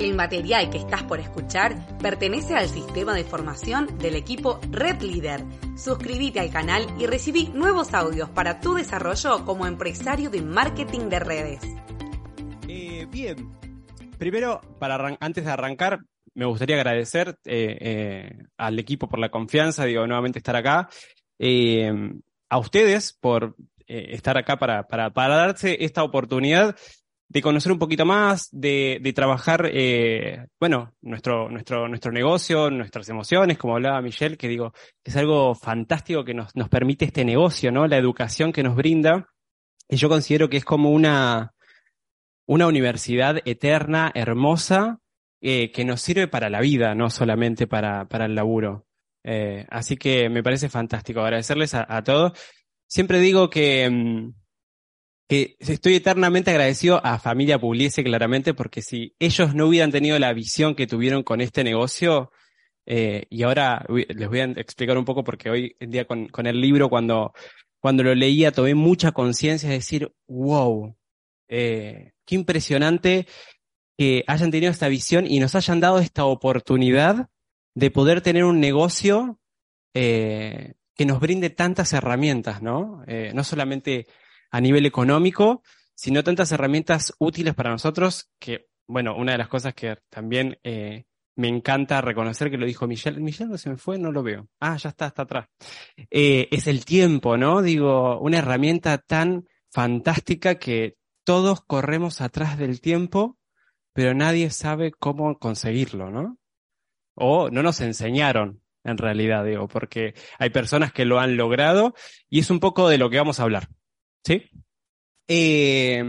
El material que estás por escuchar pertenece al sistema de formación del equipo Red Leader. Suscríbete al canal y recibí nuevos audios para tu desarrollo como empresario de marketing de redes. Eh, bien, primero, antes de arrancar, me gustaría agradecer eh, eh, al equipo por la confianza, digo, nuevamente estar acá. a ustedes por estar acá para, para darse esta oportunidad de conocer un poquito más, de, de trabajar, eh, bueno, nuestro, nuestro, nuestro negocio, nuestras emociones, como hablaba Michelle, que digo, es algo fantástico que nos, nos permite este negocio, ¿no? La educación que nos brinda. Y yo considero que es como una, una universidad eterna, hermosa, eh, que nos sirve para la vida, no solamente para, para el laburo. Eh, así que me parece fantástico agradecerles a, todos. Siempre digo que, mm, que estoy eternamente agradecido a Familia Pugliese, claramente, porque si ellos no hubieran tenido la visión que tuvieron con este negocio, eh, y ahora les voy a explicar un poco porque hoy en día con, con el libro, cuando, cuando lo leía, tomé mucha conciencia de decir, wow, eh, qué impresionante que hayan tenido esta visión y nos hayan dado esta oportunidad de poder tener un negocio eh, que nos brinde tantas herramientas, ¿no? Eh, no solamente a nivel económico, sino tantas herramientas útiles para nosotros que, bueno, una de las cosas que también eh, me encanta reconocer que lo dijo Michelle. Michelle no se me fue, no lo veo. Ah, ya está, está atrás. Eh, es el tiempo, ¿no? Digo, una herramienta tan fantástica que todos corremos atrás del tiempo, pero nadie sabe cómo conseguirlo, ¿no? O no nos enseñaron, en realidad, digo, porque hay personas que lo han logrado y es un poco de lo que vamos a hablar. ¿Sí? Eh,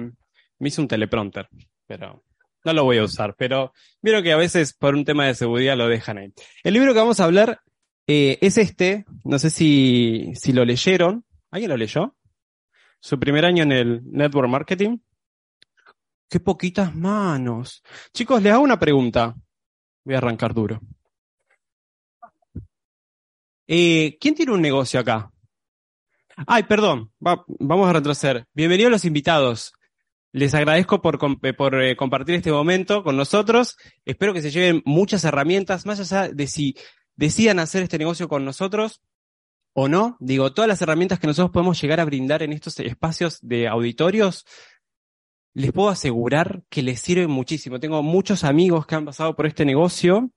me hice un teleprompter, pero no lo voy a usar, pero vieron que a veces por un tema de seguridad lo dejan ahí. El libro que vamos a hablar eh, es este, no sé si, si lo leyeron. ¿Alguien lo leyó? Su primer año en el Network Marketing. Qué poquitas manos. Chicos, les hago una pregunta. Voy a arrancar duro. Eh, ¿Quién tiene un negocio acá? Ay, perdón, vamos a retroceder. Bienvenidos los invitados. Les agradezco por, eh, por eh, compartir este momento con nosotros. Espero que se lleven muchas herramientas, más allá de si decidan hacer este negocio con nosotros o no. Digo, todas las herramientas que nosotros podemos llegar a brindar en estos espacios de auditorios, les puedo asegurar que les sirven muchísimo. Tengo muchos amigos que han pasado por este negocio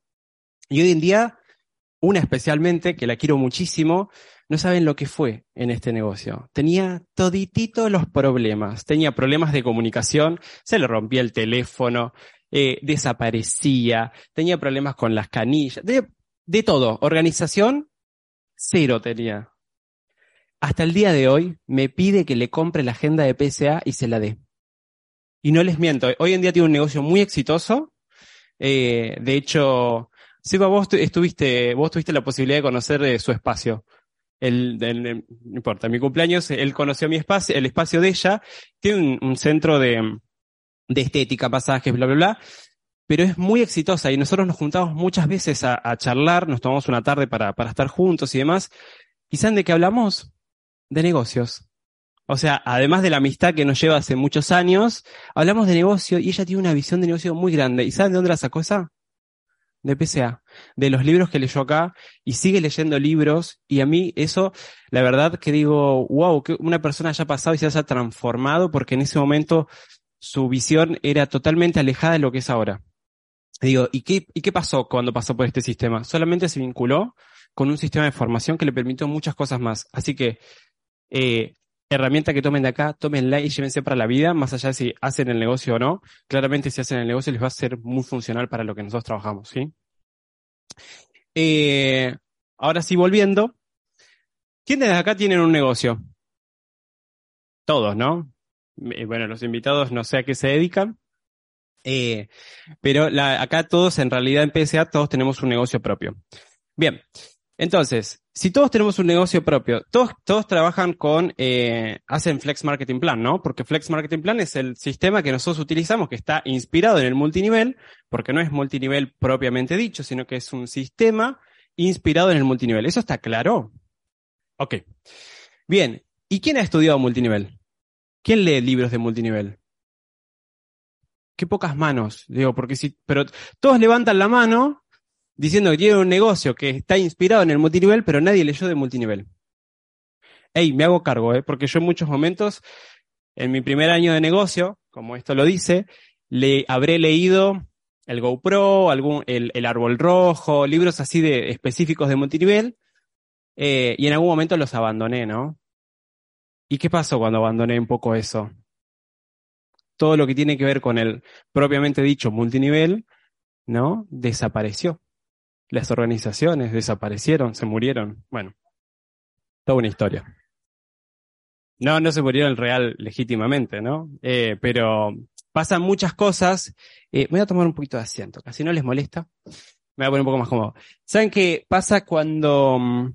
y hoy en día, una especialmente, que la quiero muchísimo, no saben lo que fue en este negocio. Tenía toditito los problemas. Tenía problemas de comunicación, se le rompía el teléfono, eh, desaparecía, tenía problemas con las canillas, de, de todo. Organización, cero tenía. Hasta el día de hoy me pide que le compre la agenda de PSA y se la dé. Y no les miento, hoy en día tiene un negocio muy exitoso. Eh, de hecho, Silva, vos estuviste, vos tuviste la posibilidad de conocer eh, su espacio el, no importa, mi cumpleaños, él conoció mi espacio, el espacio de ella, tiene un, centro de, de, estética, pasajes, bla, bla, bla, pero es muy exitosa y nosotros nos juntamos muchas veces a, a charlar, nos tomamos una tarde para, para estar juntos y demás. ¿Y saben de qué hablamos? De negocios. O sea, además de la amistad que nos lleva hace muchos años, hablamos de negocio y ella tiene una visión de negocio muy grande. ¿Y saben de dónde la sacó esa? De PCA, de los libros que leyó acá y sigue leyendo libros y a mí eso, la verdad que digo, wow, que una persona haya pasado y se haya transformado porque en ese momento su visión era totalmente alejada de lo que es ahora. Digo, ¿y qué, ¿y qué pasó cuando pasó por este sistema? Solamente se vinculó con un sistema de formación que le permitió muchas cosas más. Así que, eh, herramienta que tomen de acá, tómenla y llévense para la vida, más allá de si hacen el negocio o no. Claramente si hacen el negocio les va a ser muy funcional para lo que nosotros trabajamos, ¿sí? Eh, ahora sí, volviendo. ¿Quiénes de acá tienen un negocio? Todos, ¿no? Eh, bueno, los invitados no sé a qué se dedican. Eh, pero acá todos, en realidad en PSA, todos tenemos un negocio propio. Bien, entonces, si todos tenemos un negocio propio, todos, todos trabajan con, eh, hacen Flex Marketing Plan, ¿no? Porque Flex Marketing Plan es el sistema que nosotros utilizamos, que está inspirado en el multinivel, porque no es multinivel propiamente dicho, sino que es un sistema inspirado en el multinivel. ¿Eso está claro? Ok. Bien. ¿Y quién ha estudiado multinivel? ¿Quién lee libros de multinivel? qué pocas manos, digo, porque si, pero todos levantan la mano diciendo que tienen un negocio que está inspirado en el multinivel, pero nadie leyó de multinivel. Ey, me hago cargo, ¿eh? porque yo en muchos momentos, en mi primer año de negocio, como esto lo dice, le habré leído el GoPro, algún, el, el árbol rojo, libros así de específicos de multinivel, eh, y en algún momento los abandoné, ¿no? ¿Y qué pasó cuando abandoné un poco eso? Todo lo que tiene que ver con el propiamente dicho multinivel, ¿no? Desapareció. Las organizaciones desaparecieron, se murieron. Bueno, toda una historia. No, no se murieron real legítimamente, ¿no? Eh, pero pasan muchas cosas. Eh, voy a tomar un poquito de asiento, casi no les molesta. Me voy a poner un poco más cómodo. ¿Saben qué pasa cuando mm,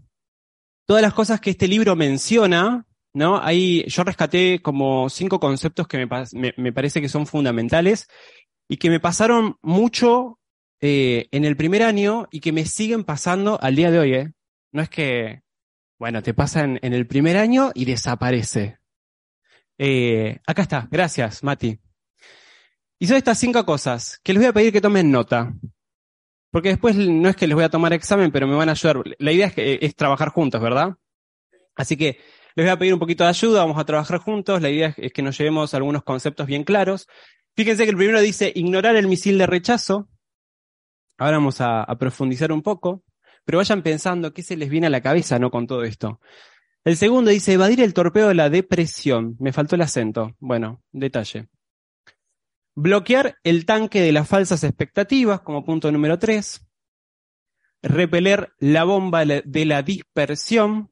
todas las cosas que este libro menciona, ¿no? Ahí yo rescaté como cinco conceptos que me, me, parece que son fundamentales y que me pasaron mucho eh, en el primer año y que me siguen pasando al día de hoy, ¿eh? No es que, bueno, te pasa en, el primer año y desaparece. Eh, acá está, gracias, Mati. Y son estas cinco cosas que les voy a pedir que tomen nota. Porque después no es que les voy a tomar examen, pero me van a ayudar. La idea es, que, es trabajar juntos, ¿verdad? Así que les voy a pedir un poquito de ayuda, vamos a trabajar juntos. La idea es que nos llevemos algunos conceptos bien claros. Fíjense que el primero dice ignorar el misil de rechazo. Ahora vamos a, profundizar un poco, pero vayan pensando qué se les viene a la cabeza, ¿no? Con todo esto. El segundo dice evadir el torpeo de la depresión. Me faltó el acento. Bueno, detalle. Bloquear el tanque de las falsas expectativas, como punto número tres. Repeler la bomba de la dispersión.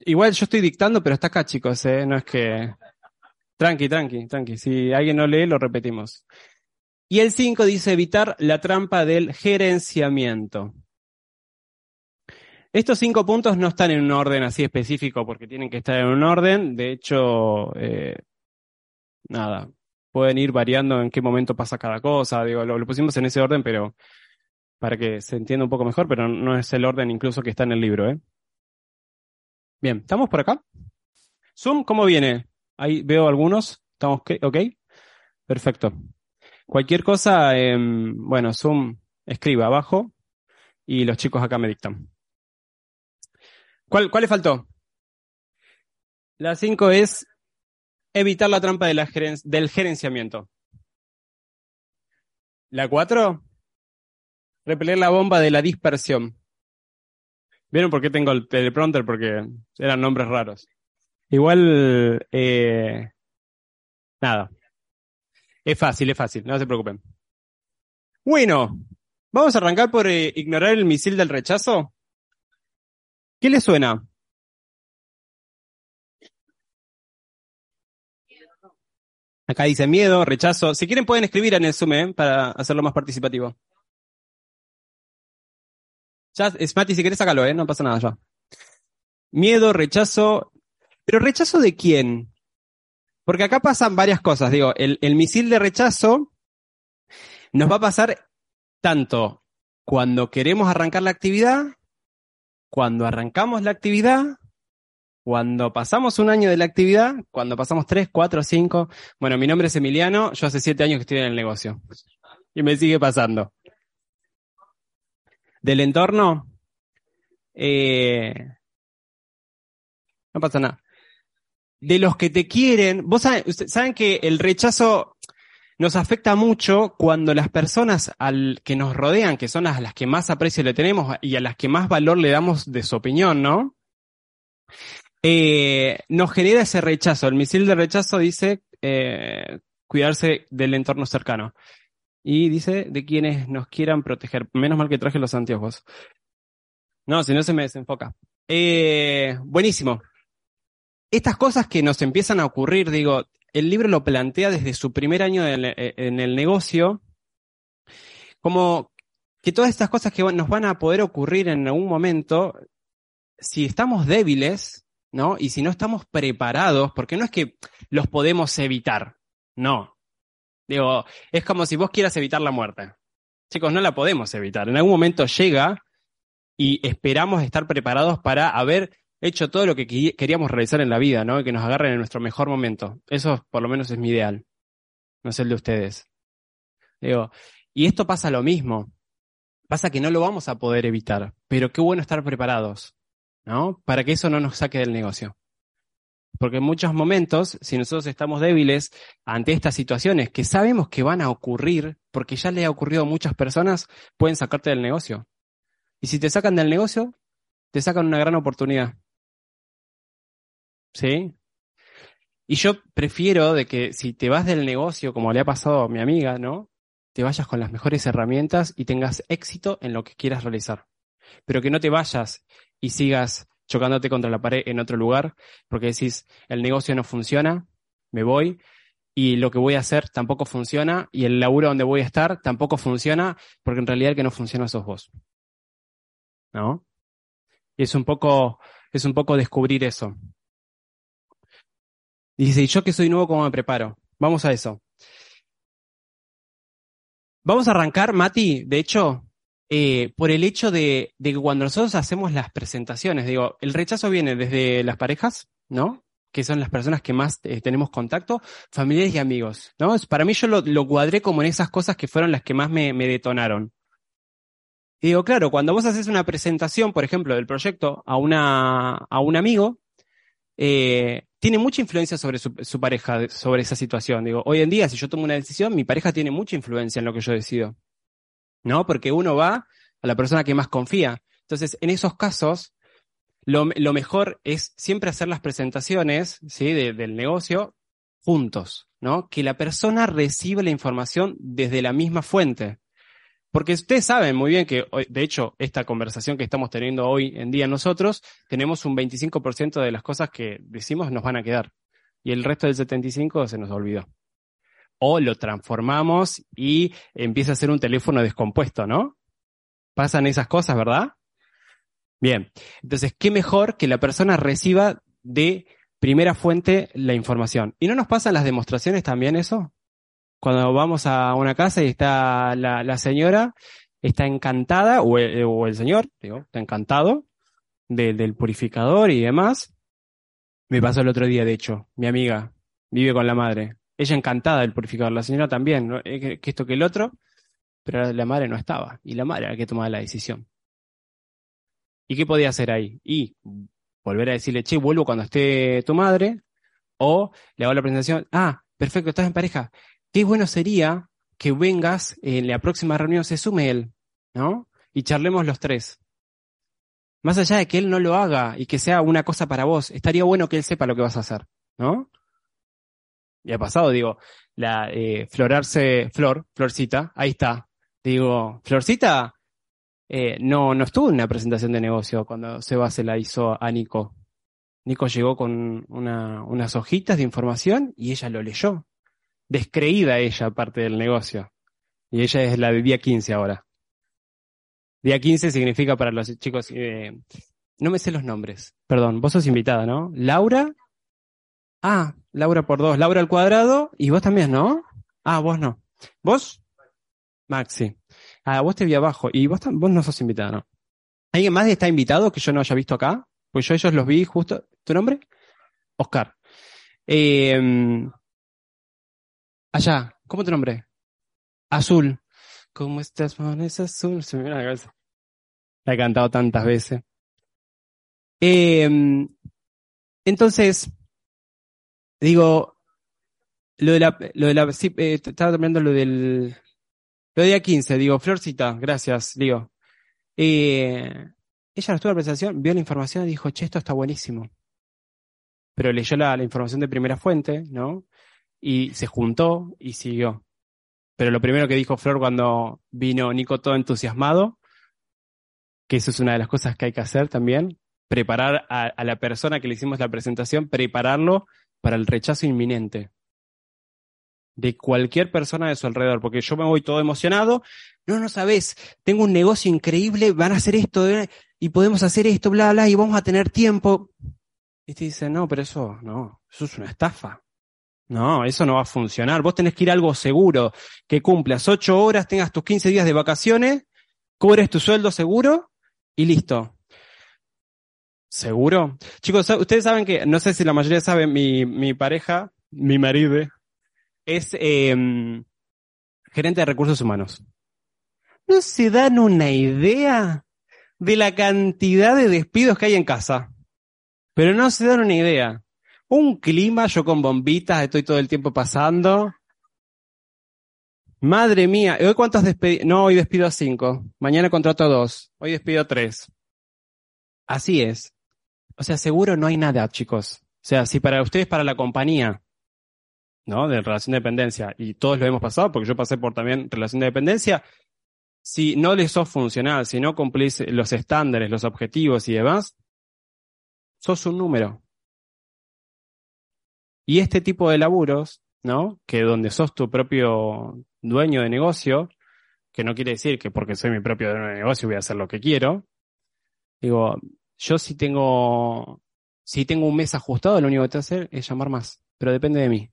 Igual yo estoy dictando, pero está acá, chicos, ¿eh? No es que... Tranqui, tranqui, tranqui. Si alguien no lee, lo repetimos. Y el 5 dice evitar la trampa del gerenciamiento. Estos cinco puntos no están en un orden así específico porque tienen que estar en un orden. De hecho, eh, nada, pueden ir variando en qué momento pasa cada cosa. Digo, lo, pusimos en ese orden, pero para que se entienda un poco mejor, pero no es el orden incluso que está en el libro, ¿eh? Bien, ¿estamos por acá? Zoom, ¿cómo viene? Ahí veo algunos. ¿Estamos ok? Perfecto. Cualquier cosa, bueno, Zoom escriba abajo y los chicos acá me dictan. ¿Cuál, cuál le faltó? La 5 es evitar la trampa del gerenciamiento. La cuatro, repeler la bomba de la dispersión. ¿Vieron por qué tengo el teleprompter? Porque eran nombres raros. Igual, eh, nada. Es fácil, es fácil, no se preocupen. Bueno, vamos a arrancar por eh, ignorar el misil del rechazo. ¿Qué le suena? Acá dice miedo, rechazo. Si quieren pueden escribir en el Zoom ¿eh? para hacerlo más participativo. Ya, es Mati, si querés sácalo, ¿eh? No pasa nada ya. Miedo, rechazo. ¿Pero rechazo de quién? Porque acá pasan varias cosas. Digo, el, misil de rechazo nos va a pasar tanto cuando queremos arrancar la actividad, cuando arrancamos la actividad cuando pasamos un año de la actividad, cuando pasamos tres, cuatro, cinco, bueno, mi nombre es Emiliano, yo hace siete años que estoy en el negocio. Y me sigue pasando. Del entorno, eh, no pasa nada. De los que te quieren, vos saben, saben que el rechazo nos afecta mucho cuando las personas al que nos rodean, que son a las que más aprecio le tenemos y a las que más valor le damos de su opinión, ¿no? eh, nos genera ese rechazo. El misil de rechazo dice eh, cuidarse del entorno cercano. Y dice de quienes nos quieran proteger. Menos mal que traje los anteojos. No, si no se me desenfoca. Eh, buenísimo. Estas cosas que nos empiezan a ocurrir, digo, el libro lo plantea desde su primer año en el negocio, como que todas estas cosas que nos van a poder ocurrir en algún momento, si estamos débiles, ¿no? Y si no estamos preparados, porque no es que los podemos evitar, no. Digo, es como si vos quieras evitar la muerte. Chicos, no la podemos evitar. En algún momento llega y esperamos estar preparados para a ver hecho todo lo que queríamos realizar en la vida, ¿no? que nos agarren en nuestro mejor momento. Eso por lo menos es mi ideal. No es el de ustedes. Digo, y esto pasa lo mismo. Pasa que no lo vamos a poder evitar, pero qué bueno estar preparados, ¿no? Para que eso no nos saque del negocio. Porque en muchos momentos, si nosotros estamos débiles ante estas situaciones que sabemos que van a ocurrir, porque ya le ha ocurrido a muchas personas, pueden sacarte del negocio. Y si te sacan del negocio, te sacan una gran oportunidad. ¿Sí? Y yo prefiero de que si te vas del negocio, como le ha pasado a mi amiga, ¿no? Te vayas con las mejores herramientas y tengas éxito en lo que quieras realizar. Pero que no te vayas y sigas chocándote contra la pared en otro lugar, porque decís, el negocio no funciona, me voy, y lo que voy a hacer tampoco funciona, y el laburo donde voy a estar tampoco funciona, porque en realidad el que no funciona sos vos. ¿No? Y es un poco, es un poco descubrir eso. Dice, ¿y yo que soy nuevo, cómo me preparo? Vamos a eso. Vamos a arrancar, Mati, de hecho, eh, por el hecho de, que cuando nosotros hacemos las presentaciones, digo, el rechazo viene desde las parejas, ¿no? Que son las personas que más eh, tenemos contacto, familiares y amigos, ¿no? Para mí yo lo, cuadré como en esas cosas que fueron las que más me, detonaron. Y digo, claro, cuando vos haces una presentación, por ejemplo, del proyecto a, una, a un amigo, eh, tiene mucha influencia sobre su, pareja, sobre esa situación. Digo, hoy en día, si yo tomo una decisión, mi pareja tiene mucha influencia en lo que yo decido. ¿No? Porque uno va a la persona que más confía. Entonces, en esos casos, lo, mejor es siempre hacer las presentaciones, ¿sí? del negocio juntos, ¿no? Que la persona reciba la información desde la misma fuente. Porque ustedes saben muy bien que, de hecho, esta conversación que estamos teniendo hoy en día nosotros, tenemos un 25% de las cosas que decimos nos van a quedar. Y el resto del 75% se nos olvidó. O lo transformamos y empieza a ser un teléfono descompuesto, ¿no? Pasan esas cosas, ¿verdad? Bien. Entonces, ¿qué mejor que la persona reciba de primera fuente la información? ¿Y no nos pasan las demostraciones también eso? Cuando vamos a una casa y está la, señora, está encantada, o el, señor, digo, está encantado del purificador y demás. Me pasó el otro día, de hecho, mi amiga vive con la madre. Ella encantada del purificador, la señora también, que, esto que el otro, pero la madre no estaba, y la madre era la que tomaba la decisión. ¿Y qué podía hacer ahí? Y volver a decirle, che, vuelvo cuando esté tu madre, o le hago la presentación, ah, perfecto, estás en pareja, qué bueno sería que vengas en la próxima reunión, se sume él, ¿no? Y charlemos los tres. Más allá de que él no lo haga y que sea una cosa para vos, estaría bueno que él sepa lo que vas a hacer, ¿no? Y ha pasado, digo, la eh, florarse, flor, florcita, ahí está. Digo, florcita, eh, no, no estuvo en una presentación de negocio cuando Seba se la hizo a Nico. Nico llegó con una, unas hojitas de información y ella lo leyó descreída ella parte del negocio. Y ella es la de día 15 ahora. Día 15 significa para los chicos, eh, no me sé los nombres, perdón, vos sos invitada, ¿no? Laura. Ah, Laura por dos, Laura al cuadrado y vos también, ¿no? Ah, vos no. ¿Vos? Maxi. Ah, vos te vi abajo y vos, vos no sos invitada, ¿no? ¿Alguien más está invitado que yo no haya visto acá? Pues yo ellos los vi justo. ¿Tu nombre? Oscar. Eh, Allá, ¿cómo te nombré? Azul. ¿Cómo estás, es azul? Se me la cabeza. La he cantado tantas veces. Em, entonces, digo, lo de la, lo de la, sí, eh, estaba terminando lo del, lo de día 15, digo, Florcita, gracias, digo. Eh, ella estuvo en la presentación, vio la información y dijo, che, esto está buenísimo. Pero leyó la, la información de primera fuente, ¿no? Y se juntó y siguió. Pero lo primero que dijo Flor cuando vino Nico todo entusiasmado, que eso es una de las cosas que hay que hacer también, preparar a, la persona que le hicimos la presentación, prepararlo para el rechazo inminente de cualquier persona de su alrededor, porque yo me voy todo emocionado, no, no sabes, tengo un negocio increíble, van a hacer esto eh, y podemos hacer esto, bla, bla, y vamos a tener tiempo. Y te dice, no, pero eso, no, eso es una estafa. No, eso no va a funcionar. Vos tenés que ir a algo seguro, que cumplas ocho horas, tengas tus 15 días de vacaciones, cubres tu sueldo seguro y listo. ¿Seguro? Chicos, ustedes saben que, no sé si la mayoría saben, mi, mi pareja, mi marido, es em, gerente de recursos humanos. ¿No se dan una idea de la cantidad de despidos que hay en casa? Pero no se dan una idea. Un clima, yo con bombitas, estoy todo el tiempo pasando. Madre mía, ¿hoy cuántos despidos? No, hoy despido a cinco. Mañana contrato a dos. Hoy despido a tres. Así es. O sea, seguro no hay nada, chicos. O sea, si para ustedes, para la compañía, ¿no? De relación de dependencia, y todos lo hemos pasado, porque yo pasé por también relación de dependencia, si no les sos funcional, si no cumplís los estándares, los objetivos y demás, sos un número. Y este tipo de laburos, ¿no? Que donde sos tu propio dueño de negocio, que no quiere decir que porque soy mi propio dueño de negocio voy a hacer lo que quiero. Digo, yo si tengo, si tengo un mes ajustado, lo único que tengo que hacer es llamar más, pero depende de mí.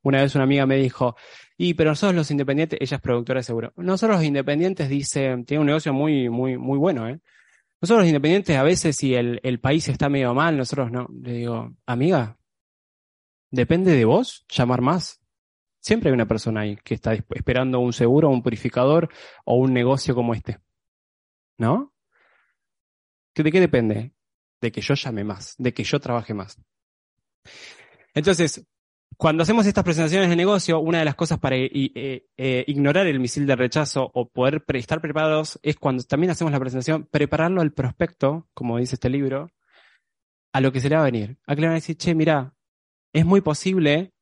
Una vez una amiga me dijo, y pero nosotros los independientes, ella es productora de seguro. Nosotros los independientes, dice, tiene un negocio muy, muy, muy bueno, ¿eh? Nosotros los independientes, a veces si el, el país está medio mal, nosotros no. Le digo, amiga, depende de vos llamar más. Siempre hay una persona ahí que está esperando un seguro, un purificador o un negocio como este. ¿No? ¿De qué depende? De que yo llame más, de que yo trabaje más. Entonces, cuando hacemos estas presentaciones de negocio, una de las cosas para eh, eh, ignorar el misil de rechazo o poder estar preparados es cuando también hacemos la presentación, prepararlo al prospecto, como dice este libro, a lo que se le va a venir. A que le van a decir, che, mira, es muy posible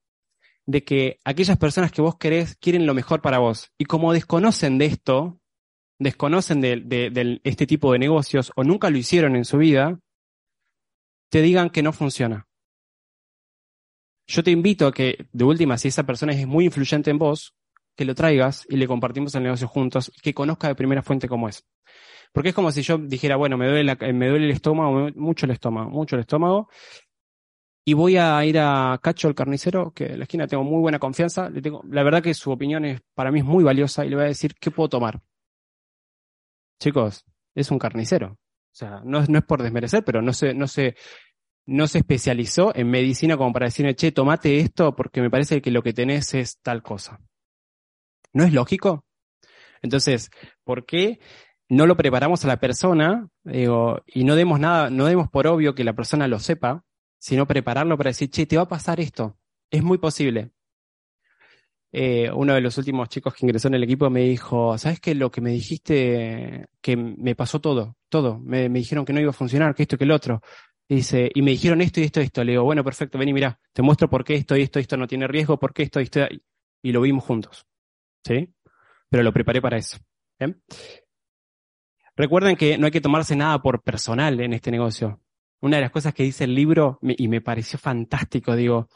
de que aquellas personas que vos querés quieren lo mejor para vos. Y como desconocen de esto, desconocen de, este tipo de negocios o nunca lo hicieron en su vida, te digan que no funciona yo te invito a que, de última, si esa persona es muy influyente en vos, que lo traigas y le compartimos el negocio juntos, que conozca de primera fuente cómo es. Porque es como si yo dijera, bueno, me duele, me duele el estómago, mucho el estómago, mucho el estómago, y voy a ir a Cacho el carnicero, que en la esquina tengo muy buena confianza, le tengo, la verdad que su opinión es, para mí es muy valiosa, y le voy a decir, ¿qué puedo tomar? Chicos, es un carnicero. O sea, no, no es por desmerecer, pero no sé, no sé, no se especializó en medicina como para decirme, che, tomate esto porque me parece que lo que tenés es tal cosa. ¿No es lógico? Entonces, ¿por qué no lo preparamos a la persona digo, y no demos nada, no demos por obvio que la persona lo sepa, sino prepararlo para decir, che, te va a pasar esto? Es muy posible. Eh, uno de los últimos chicos que ingresó en el equipo me dijo, ¿sabes qué? Lo que me dijiste, que me pasó todo, todo. Me, me dijeron que no iba a funcionar, que esto, que el otro. Y dice, y me dijeron esto y esto y esto. Le digo, bueno, perfecto, ven y mira, te muestro por qué esto y esto esto no tiene riesgo, por qué esto esto. Y lo vimos juntos. ¿Sí? Pero lo preparé para eso. Recuerden que no hay que tomarse nada por personal en este negocio. Una de las cosas que dice el libro, y me pareció fantástico, digo,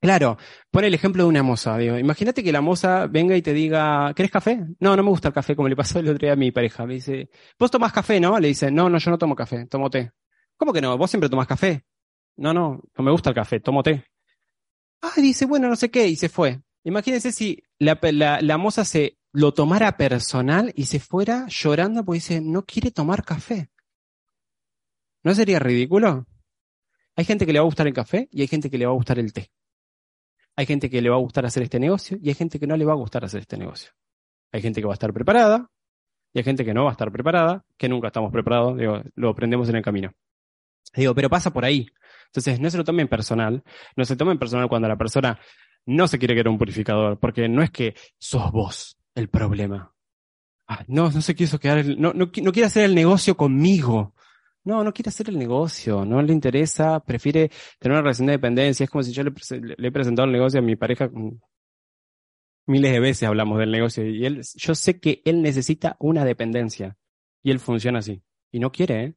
Claro, pone el ejemplo de una moza. Digo, imagínate que la moza venga y te diga, ¿querés café? No, no me gusta el café, como le pasó el otro día a mi pareja. Me dice, ¿vos tomás café, no? Le dice, no, no, yo no tomo café, tomo té. ¿Cómo que no? ¿Vos siempre tomás café? No, no, no me gusta el café, tomo té. Ah, dice, bueno, no sé qué, y se fue. Imagínense si la, la, la moza se lo tomara personal y se fuera llorando porque dice, no quiere tomar café. ¿No sería ridículo? Hay gente que le va a gustar el café y hay gente que le va a gustar el té. Hay gente que le va a gustar hacer este negocio y hay gente que no le va a gustar hacer este negocio. Hay gente que va a estar preparada y hay gente que no va a estar preparada, que nunca estamos preparados, digo, lo aprendemos en el camino. Digo, pero pasa por ahí. Entonces, no se lo tomen personal. No se tomen personal cuando la persona no se quiere quedar un purificador, porque no es que sos vos el problema. Ah, no, no se quiso quedar, no, no, no quiere hacer el negocio conmigo. No, no quiere hacer el negocio, no le interesa, prefiere tener una relación de dependencia. Es como si yo le, le he presentado el negocio a mi pareja. Miles de veces hablamos del negocio y él, yo sé que él necesita una dependencia y él funciona así. Y no quiere, ¿eh?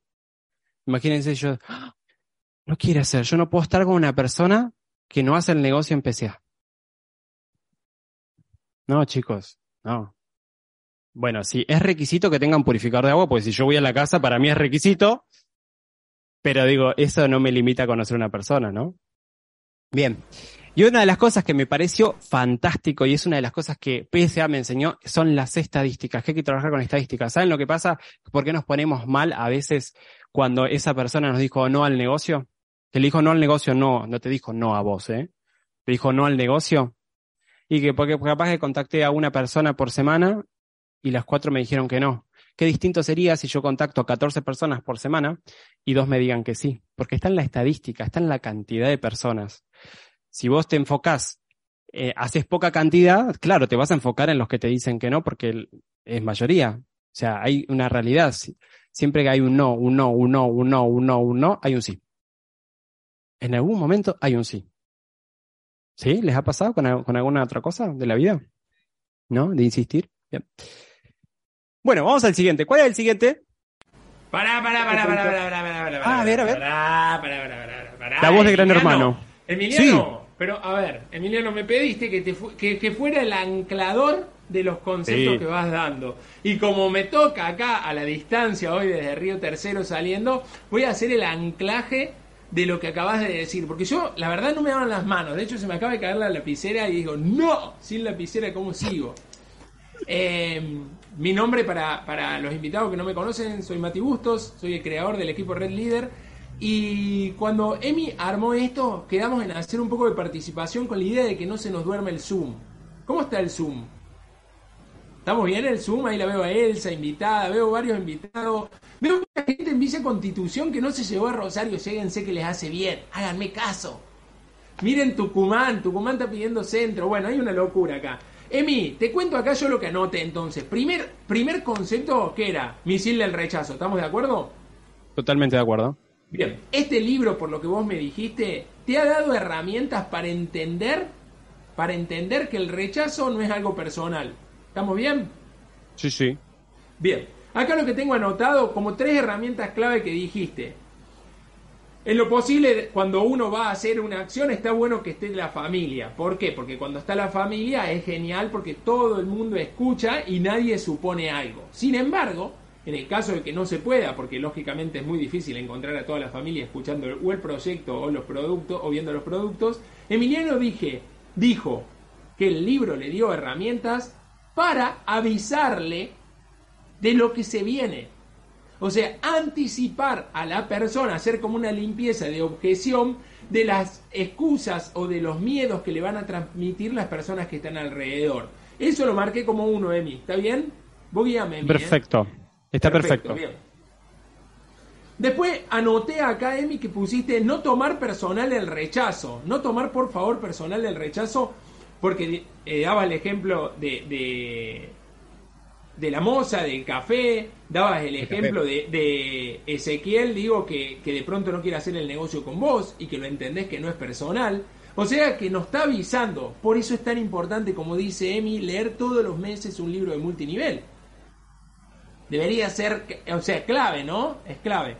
Imagínense yo, no quiere hacer, yo no puedo estar con una persona que no hace el negocio en PCA. No, chicos, no. Bueno, sí, es requisito que tengan purificador de agua, pues si yo voy a la casa, para mí es requisito, pero digo, eso no me limita a conocer a una persona, ¿no? Bien. Y una de las cosas que me pareció fantástico y es una de las cosas que PSA me enseñó son las estadísticas, que hay que trabajar con estadísticas. ¿Saben lo que pasa? ¿Por qué nos ponemos mal a veces cuando esa persona nos dijo no al negocio? Que le dijo no al negocio, no, no te dijo no a vos, ¿eh? Te dijo no al negocio. Y que porque capaz que contacté a una persona por semana y las cuatro me dijeron que no. Qué distinto sería si yo contacto a 14 personas por semana y dos me digan que sí, porque está en la estadística, está en la cantidad de personas. Si vos te enfocás, eh, haces poca cantidad, claro, te vas a enfocar en los que te dicen que no, porque es mayoría. O sea, hay una realidad. Siempre que hay un no, un no, un no, un no, un no, un no, hay un sí. En algún momento hay un sí. ¿Sí? ¿Les ha pasado con, con alguna otra cosa de la vida? ¿No? De insistir. Bien. Bueno, vamos al siguiente. ¿Cuál es el siguiente? Pará, pará, pará, pará, pará, pará, pará, pará, Ah, a ver, a ver. Pará, pará, pará, pará, pará. La voz de Gran Hermano. Emiliano, pero a ver, Emiliano, me pediste que, te fu- que, que fuera el anclador de los conceptos Sí. que vas dando. Y como me toca acá a la distancia hoy desde Río Tercero saliendo, voy a hacer el anclaje de lo que acabas de decir. Porque yo, la verdad, no me daban las manos. De hecho, se me acaba de caer la lapicera y digo, no, sin lapicera, ¿cómo sigo? Eh, mi nombre para, para los invitados que no me conocen, soy Mati Bustos, soy el creador del equipo Red Leader. Y cuando Emi armó esto, quedamos en hacer un poco de participación con la idea de que no se nos duerme el Zoom. ¿Cómo está el Zoom? ¿Estamos bien el Zoom? Ahí la veo a Elsa invitada, veo varios invitados. Veo mucha gente en Villa Constitución que no se llevó a Rosario, lléguense que les hace bien, háganme caso. Miren Tucumán, Tucumán está pidiendo centro. Bueno, hay una locura acá. Emi, te cuento acá yo lo que anoté entonces. Primer, primer concepto, ¿qué era? Misil del rechazo, ¿estamos de acuerdo? Totalmente de acuerdo. Bien, este libro, por lo que vos me dijiste, te ha dado herramientas para entender, para entender que el rechazo no es algo personal. ¿Estamos bien? Sí, sí. Bien, acá lo que tengo anotado como tres herramientas clave que dijiste. En lo posible, cuando uno va a hacer una acción, está bueno que esté la familia. ¿Por qué? Porque cuando está la familia es genial porque todo el mundo escucha y nadie supone algo. Sin embargo, en el caso de que no se pueda, porque lógicamente es muy difícil encontrar a toda la familia escuchando o el proyecto o los productos o viendo los productos, Emiliano dije, dijo que el libro le dio herramientas para avisarle de lo que se viene. O sea, anticipar a la persona, hacer como una limpieza de objeción de las excusas o de los miedos que le van a transmitir las personas que están alrededor. Eso lo marqué como uno, Emi. ¿Está bien? Vos guíame, Emi. ¿eh? Perfecto. Está perfecto. bien. Después anoté acá, Emi, que pusiste no tomar personal el rechazo. No tomar, por favor, personal el rechazo, porque eh, daba el ejemplo de, de, de la moza, del café, dabas el ejemplo de, de Ezequiel, digo, que, que de pronto no quiere hacer el negocio con vos y que lo entendés que no es personal. O sea que nos está avisando. Por eso es tan importante, como dice Emi, leer todos los meses un libro de multinivel. Debería ser, o sea, clave, ¿no? Es clave.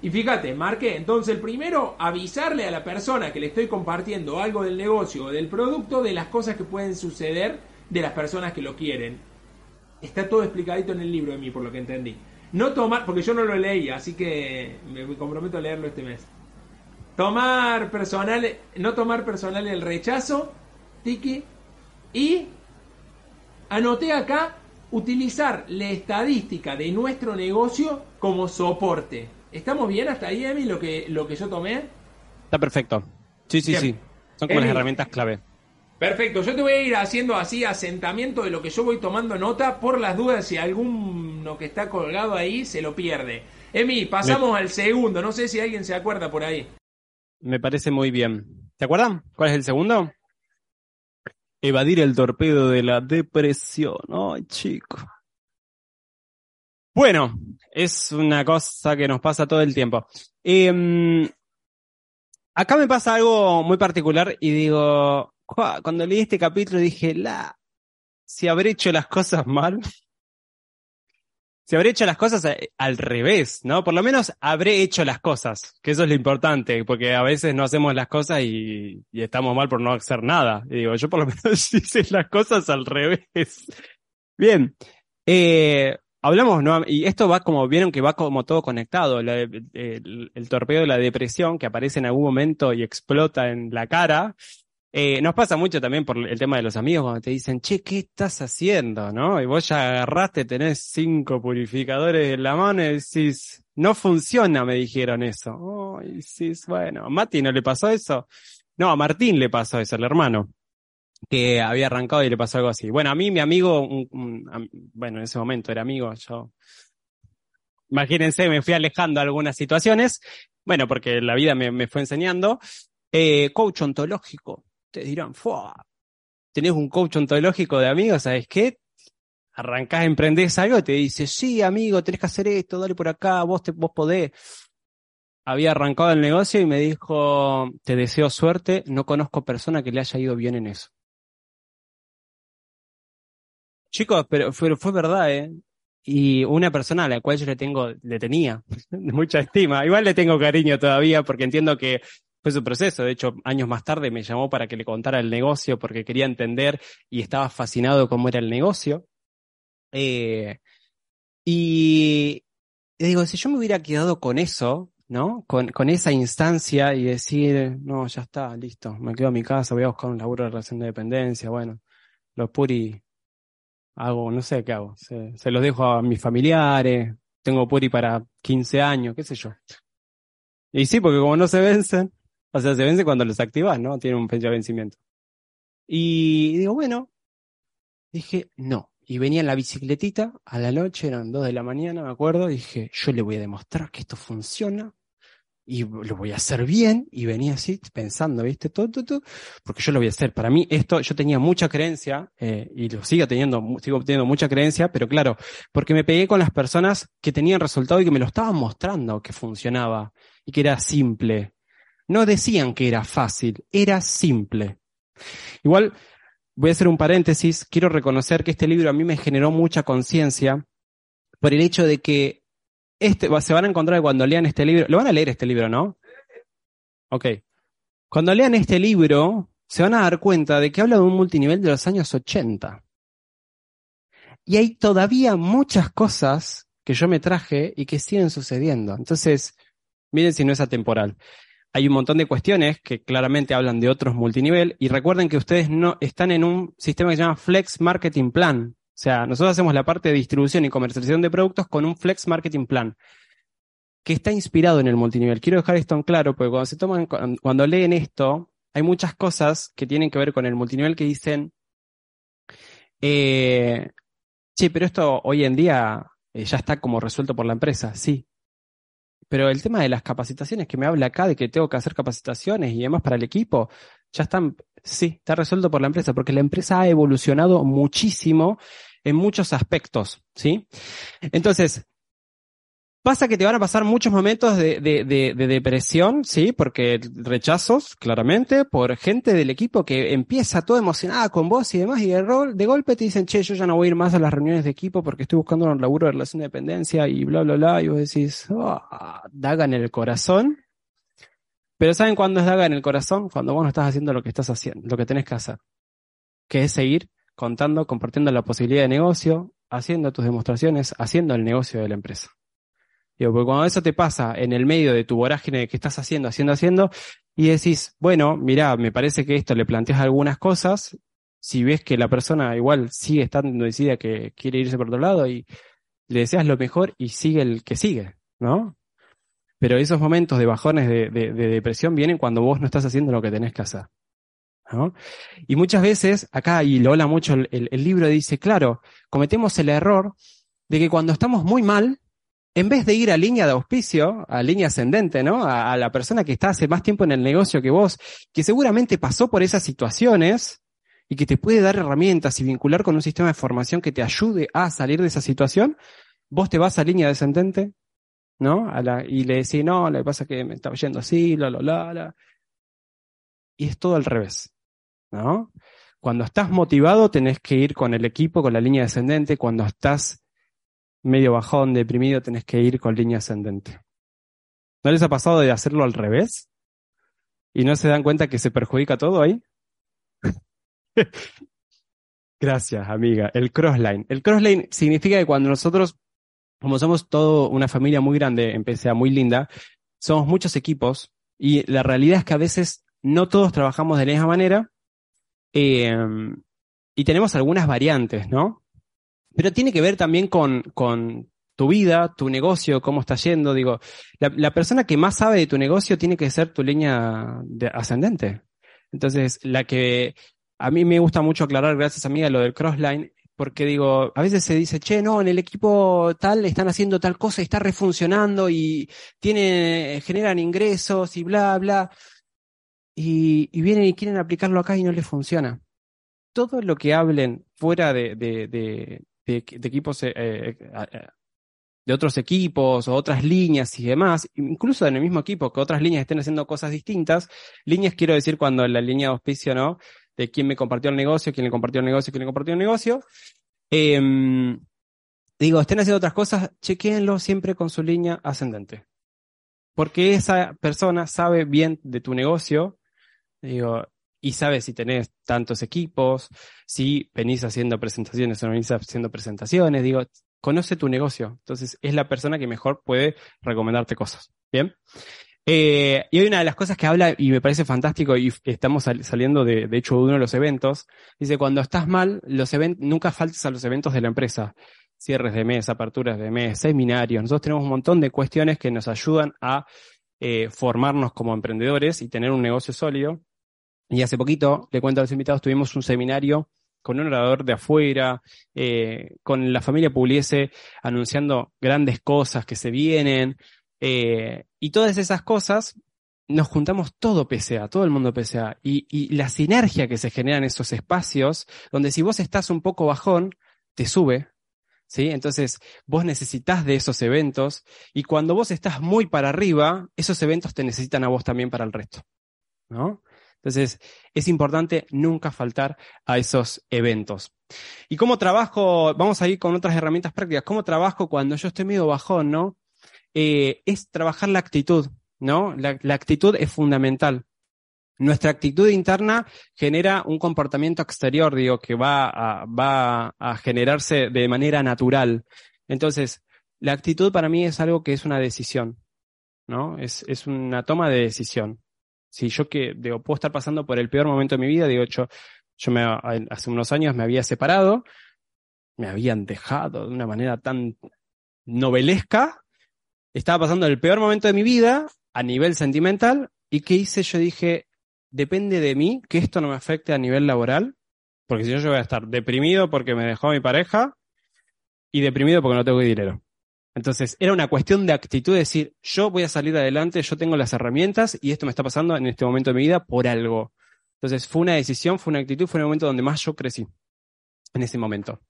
Y fíjate, marqué, entonces el primero, avisarle a la persona que le estoy compartiendo algo del negocio o del producto de las cosas que pueden suceder de las personas que lo quieren. Está todo explicadito en el libro de mí, por lo que entendí. No tomar, porque yo no lo leí, así que me me comprometo a leerlo este mes. Tomar personal, no tomar personal el rechazo, Tiki, y anoté acá utilizar la estadística de nuestro negocio como soporte. ¿Estamos bien hasta ahí, Emi, lo que, lo que yo tomé? Está perfecto. Sí, sí, Bien. sí. Son como Emi. las herramientas clave. Perfecto, yo te voy a ir haciendo así asentamiento de lo que yo voy tomando nota por las dudas si alguno que está colgado ahí se lo pierde. Emi, pasamos al segundo, no sé si alguien se acuerda por ahí. Me parece muy bien. ¿Se acuerdan? ¿Cuál es el segundo? Evadir el torpedo de la depresión. Ay, chico. Bueno, es una cosa que nos pasa todo el tiempo. Em, acá me pasa algo muy particular y digo, cuando leí este capítulo dije, la, si habré hecho las cosas mal. Si habré hecho las cosas eh, al revés, ¿no? Por lo menos habré hecho las cosas, que eso es lo importante, porque a veces no hacemos las cosas y, estamos mal por no hacer nada. Y digo, yo por lo menos hice las cosas al revés. Bien, eh, hablamos, ¿no? Y esto va como, vieron que va como todo conectado, el torpedo de la depresión que aparece en algún momento y explota en la cara. Eh, nos pasa mucho también por el tema de los amigos cuando te dicen, che, ¿qué estás haciendo? ¿No? Y vos ya agarraste, tenés cinco purificadores en la mano y decís, no funciona, me dijeron eso. Ay, sí, bueno, ¿a Mati no le pasó eso? No, a Martín le pasó eso, el hermano, que había arrancado y le pasó algo así. Bueno, a mí, mi amigo, bueno, en ese momento era amigo, yo, imagínense, me fui alejando de algunas situaciones, bueno, porque la vida me, fue enseñando. Eh, coach ontológico, te dirán, ¡fua! Tenés un coach ontológico de amigos, ¿sabes qué? Arrancás, emprendés algo te dice, sí, amigo, tenés que hacer esto, dale por acá, vos, te, vos podés. Había arrancado el negocio y me dijo, te deseo suerte, no conozco persona que le haya ido bien en eso. Chicos, pero fue, fue verdad, ¿eh? y una persona a la cual yo le tengo, le tenía mucha estima. Igual le tengo cariño todavía porque entiendo que fue su proceso. De hecho, años más tarde me llamó para que le contara el negocio porque quería entender y estaba fascinado cómo era el negocio. Eh, y digo, si yo me hubiera quedado con eso, ¿no? Con, con esa instancia y decir, no, ya está, listo, me quedo a mi casa, voy a buscar un laburo de relación de dependencia, bueno, los puri hago, no sé qué hago, se, los dejo a mis familiares, tengo puri para 15 años, qué sé yo. Y sí, porque como no se vencen, o sea, se vence cuando los activas, ¿no? Tiene un fecha de vencimiento. Y digo, bueno, dije, no. Y venía en la bicicletita a la noche, eran dos de la mañana, me acuerdo, dije, yo le voy a demostrar que esto funciona y lo voy a hacer bien, y venía así pensando, ¿viste? Todo, todo, todo, porque yo lo voy a hacer. Para mí esto, yo tenía mucha creencia, eh, y lo sigo teniendo, sigo teniendo mucha creencia, pero claro, porque me pegué con las personas que tenían resultado y que me lo estaban mostrando que funcionaba, y que era simple. No decían que era fácil, era simple. Igual, voy a hacer un paréntesis, quiero reconocer que este libro a mí me generó mucha conciencia por el hecho de que este, se van a encontrar cuando lean este libro, lo van a leer este libro, ¿no? Ok. Cuando lean este libro, se van a dar cuenta de que habla de un multinivel de los años 80. Y hay todavía muchas cosas que yo me traje y que siguen sucediendo. Entonces, miren si no es atemporal. Hay un montón de cuestiones que claramente hablan de otros multinivel y recuerden que ustedes no están en un sistema que se llama Flex Marketing Plan, o sea, nosotros hacemos la parte de distribución y comercialización de productos con un Flex Marketing Plan que está inspirado en el multinivel. Quiero dejar esto en claro porque cuando se toman, cuando leen esto, hay muchas cosas que tienen que ver con el multinivel que dicen, eh, che, pero esto hoy en día eh, ya está como resuelto por la empresa, sí. Pero el tema de las capacitaciones que me habla acá, de que tengo que hacer capacitaciones y demás para el equipo, ya están, sí, está resuelto por la empresa, porque la empresa ha evolucionado muchísimo en muchos aspectos, ¿sí? Entonces, pasa que te van a pasar muchos momentos de, depresión, ¿sí? Porque rechazos, claramente, por gente del equipo que empieza todo emocionada con vos y demás, y de, rol, de golpe te dicen, che, yo ya no voy a ir más a las reuniones de equipo porque estoy buscando un laburo de relación de dependencia y bla, bla, bla, y vos decís, oh, daga en el corazón. Pero ¿saben cuándo es daga en el corazón? Cuando vos no estás haciendo lo que estás haciendo, lo que tenés que hacer. Que es seguir contando, compartiendo la posibilidad de negocio, haciendo tus demostraciones, haciendo el negocio de la empresa. Porque cuando eso te pasa en el medio de tu vorágine que estás haciendo, haciendo, haciendo, y decís, bueno, mira, me parece que esto le planteas algunas cosas, si ves que la persona igual sigue estando decidida que quiere irse por otro lado y le deseas lo mejor y sigue el que sigue, ¿no? Pero esos momentos de bajones de, de depresión vienen cuando vos no estás haciendo lo que tenés que hacer. Y muchas veces, acá, y lo habla mucho el, libro, dice, claro, cometemos el error de que cuando estamos muy mal, en vez de ir a línea de auspicio, a línea ascendente, ¿no? A, la persona que está hace más tiempo en el negocio que vos, que seguramente pasó por esas situaciones y que te puede dar herramientas y vincular con un sistema de formación que te ayude a salir de esa situación, vos te vas a línea descendente, ¿no? A la, y le decís, no, lo que pasa es que me estaba yendo así, la, la, la, la. Y es todo al revés. ¿no? Cuando estás motivado tenés que ir con el equipo, con la línea descendente. Cuando estás medio bajón, deprimido, tenés que ir con línea ascendente. ¿No les ha pasado de hacerlo al revés? ¿Y no se dan cuenta que se perjudica todo ahí? Gracias, amiga. El crossline. El crossline significa que cuando nosotros, como somos todo una familia muy grande, empecé a muy linda, somos muchos equipos y la realidad es que a veces no todos trabajamos de la misma manera Em, y tenemos algunas variantes, ¿no? Pero tiene que ver también con, con tu vida, tu negocio, cómo está yendo. Digo, la, persona que más sabe de tu negocio tiene que ser tu línea de ascendente. Entonces, la que a mí me gusta mucho aclarar, gracias amiga, lo del crossline, porque digo, a veces se dice, che, no, en el equipo tal están haciendo tal cosa está refuncionando y tiene, generan ingresos y bla, bla. Y, y vienen y quieren aplicarlo acá y no les funciona. Todo lo que hablen fuera de, de, de, de equipos, eh, eh, de otros equipos o otras líneas y demás, incluso en el mismo equipo que otras líneas estén haciendo cosas distintas, líneas quiero decir cuando la línea de auspicio, ¿no? de quién me compartió el negocio, quién le compartió el negocio, quién le compartió el negocio. Em, digo, estén haciendo otras cosas, chequéenlo siempre con su línea ascendente. Porque esa persona sabe bien de tu negocio, digo, y sabe si tenés tantos equipos, si venís haciendo presentaciones o no venís haciendo presentaciones, digo, conoce tu negocio. Entonces es la persona que mejor puede recomendarte cosas. Bien. Eh, y hay una de las cosas que habla y me parece fantástico y estamos saliendo de, de hecho de uno de los eventos, dice cuando estás mal, los nunca faltes a los eventos de la empresa. Cierres de mes, aperturas de mes, seminarios. Nosotros tenemos un montón de cuestiones que nos ayudan a eh, formarnos como emprendedores y tener un negocio sólido. Y hace poquito, le cuento a los invitados, tuvimos un seminario con un orador de afuera, eh, con la familia Pugliese anunciando grandes cosas que se vienen, eh, y todas esas cosas, nos juntamos todo PSA, todo el mundo PSA. Y, y la sinergia que se genera en esos espacios, donde si vos estás un poco bajón, te sube, ¿sí? Entonces, vos necesitas de esos eventos y cuando vos estás muy para arriba, esos eventos te necesitan a vos también para el resto, ¿no? Entonces, es importante nunca faltar a esos eventos. ¿Y cómo trabajo? Vamos a ir con otras herramientas prácticas. ¿Cómo trabajo cuando yo estoy medio bajón, no? Eh, es trabajar la actitud, ¿no? La, actitud es fundamental. Nuestra actitud interna genera un comportamiento exterior, digo, que va a, va a generarse de manera natural. Entonces, la actitud para mí es algo que es una decisión, ¿no? Es, es una toma de decisión. Si yo que, digo, puedo estar pasando por el peor momento de mi vida, digo, yo, yo me, hace unos años me había separado, me habían dejado de una manera tan novelesca, estaba pasando el peor momento de mi vida a nivel sentimental y ¿qué hice? Yo dije, depende de mí que esto no me afecte a nivel laboral, porque si no yo voy a estar deprimido porque me dejó mi pareja y deprimido porque no tengo dinero. Entonces era una cuestión de actitud, de decir, yo voy a salir adelante, yo tengo las herramientas y esto me está pasando en este momento de mi vida por algo. Entonces fue una decisión, fue una actitud, fue un momento donde más yo crecí. En ese momento.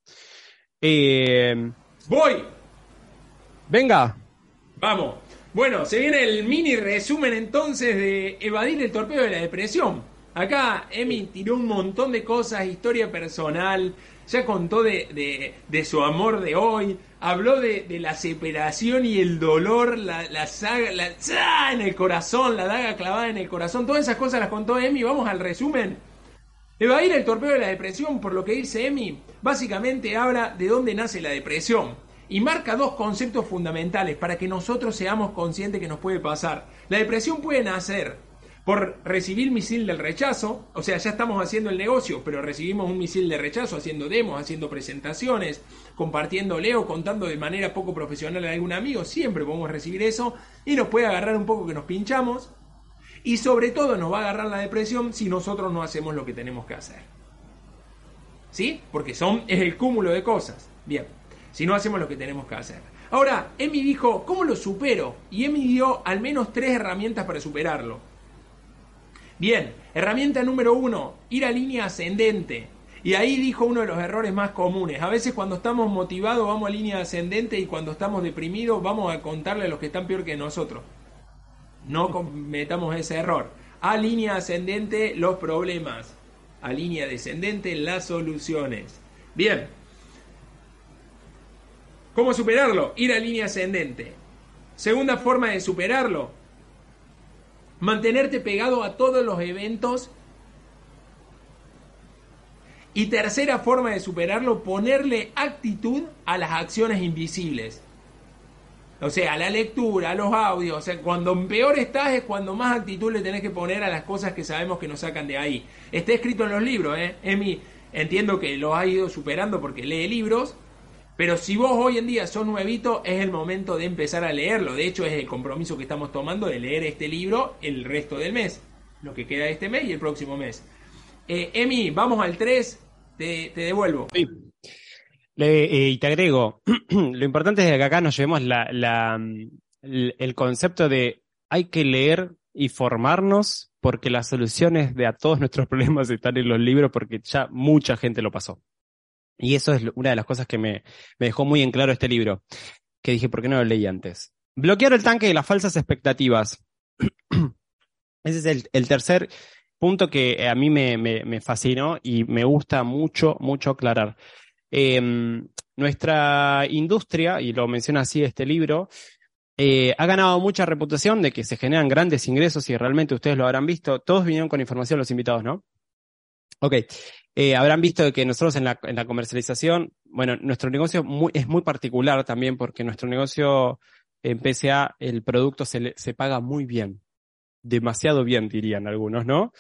Eh, Voy. Venga. Vamos. Bueno, se viene el mini resumen entonces de evadir el torpeo de la depresión. Acá Emi tiró un montón de cosas, historia personal, ya contó de, de, su amor de hoy, habló de, la separación y el dolor, la, la saga, la en el corazón, la daga clavada en el corazón, todas esas cosas las contó Emi. Vamos al resumen. Evadir el torpeo de la depresión, por lo que dice Emi, básicamente habla de dónde nace la depresión y marca dos conceptos fundamentales para que nosotros seamos conscientes que nos puede pasar. La depresión puede nacer por recibir misil del rechazo, o sea, ya estamos haciendo el negocio, pero recibimos un misil de rechazo haciendo demos, haciendo presentaciones, compartiéndole o contando de manera poco profesional a algún amigo, siempre podemos recibir eso y nos puede agarrar un poco que nos pinchamos y sobre todo nos va a agarrar la depresión si nosotros no hacemos lo que tenemos que hacer. ¿Sí? Porque son es el cúmulo de cosas. Bien si no hacemos lo que tenemos que hacer. Ahora, Emi dijo, ¿cómo lo supero? Y Emi dio al menos tres herramientas para superarlo. Bien, herramienta número uno, ir a línea ascendente. Y ahí dijo uno de los errores más comunes. A veces cuando estamos motivados vamos a línea ascendente y cuando estamos deprimidos vamos a contarle a los que están peor que nosotros. No cometamos ese error. A línea ascendente los problemas. A línea descendente las soluciones. Bien, ¿Cómo superarlo? Ir a línea ascendente. Segunda forma de superarlo, mantenerte pegado a todos los eventos. Y tercera forma de superarlo, ponerle actitud a las acciones invisibles. O sea, a la lectura, a los audios. O sea, cuando peor estás es cuando más actitud le tenés que poner a las cosas que sabemos que nos sacan de ahí. Está escrito en los libros, ¿eh? Emi, entiendo que lo ha ido superando porque lee libros Pero si vos hoy en día sos nuevito, es el momento de empezar a leerlo. De hecho, es el compromiso que estamos tomando de leer este libro el resto del mes. Lo que queda de este mes y el próximo mes. Eh, Emi, vamos al 3. Te, devuelvo. Eh, y te agrego, lo importante es que acá nos llevemos la, el concepto de hay que leer y formarnos porque las soluciones de a todos nuestros problemas están en los libros porque ya mucha gente lo pasó. Y eso es una de las cosas que me, dejó muy en claro este libro, que dije, ¿por qué no lo leí antes? Bloquear el tanque de las falsas expectativas. Ese es el, tercer punto que a mí me, fascinó y me gusta mucho, mucho aclarar. Eh, nuestra industria, y lo menciona así este libro, eh, ha ganado mucha reputación de que se generan grandes ingresos y realmente ustedes lo habrán visto. Todos vinieron con información los invitados, ¿no? Ok. Eh, habrán visto que nosotros en la, en la comercialización, bueno, nuestro negocio es muy particular también porque nuestro negocio en PSA, el producto se, se paga muy bien. Demasiado bien, dirían algunos, ¿no?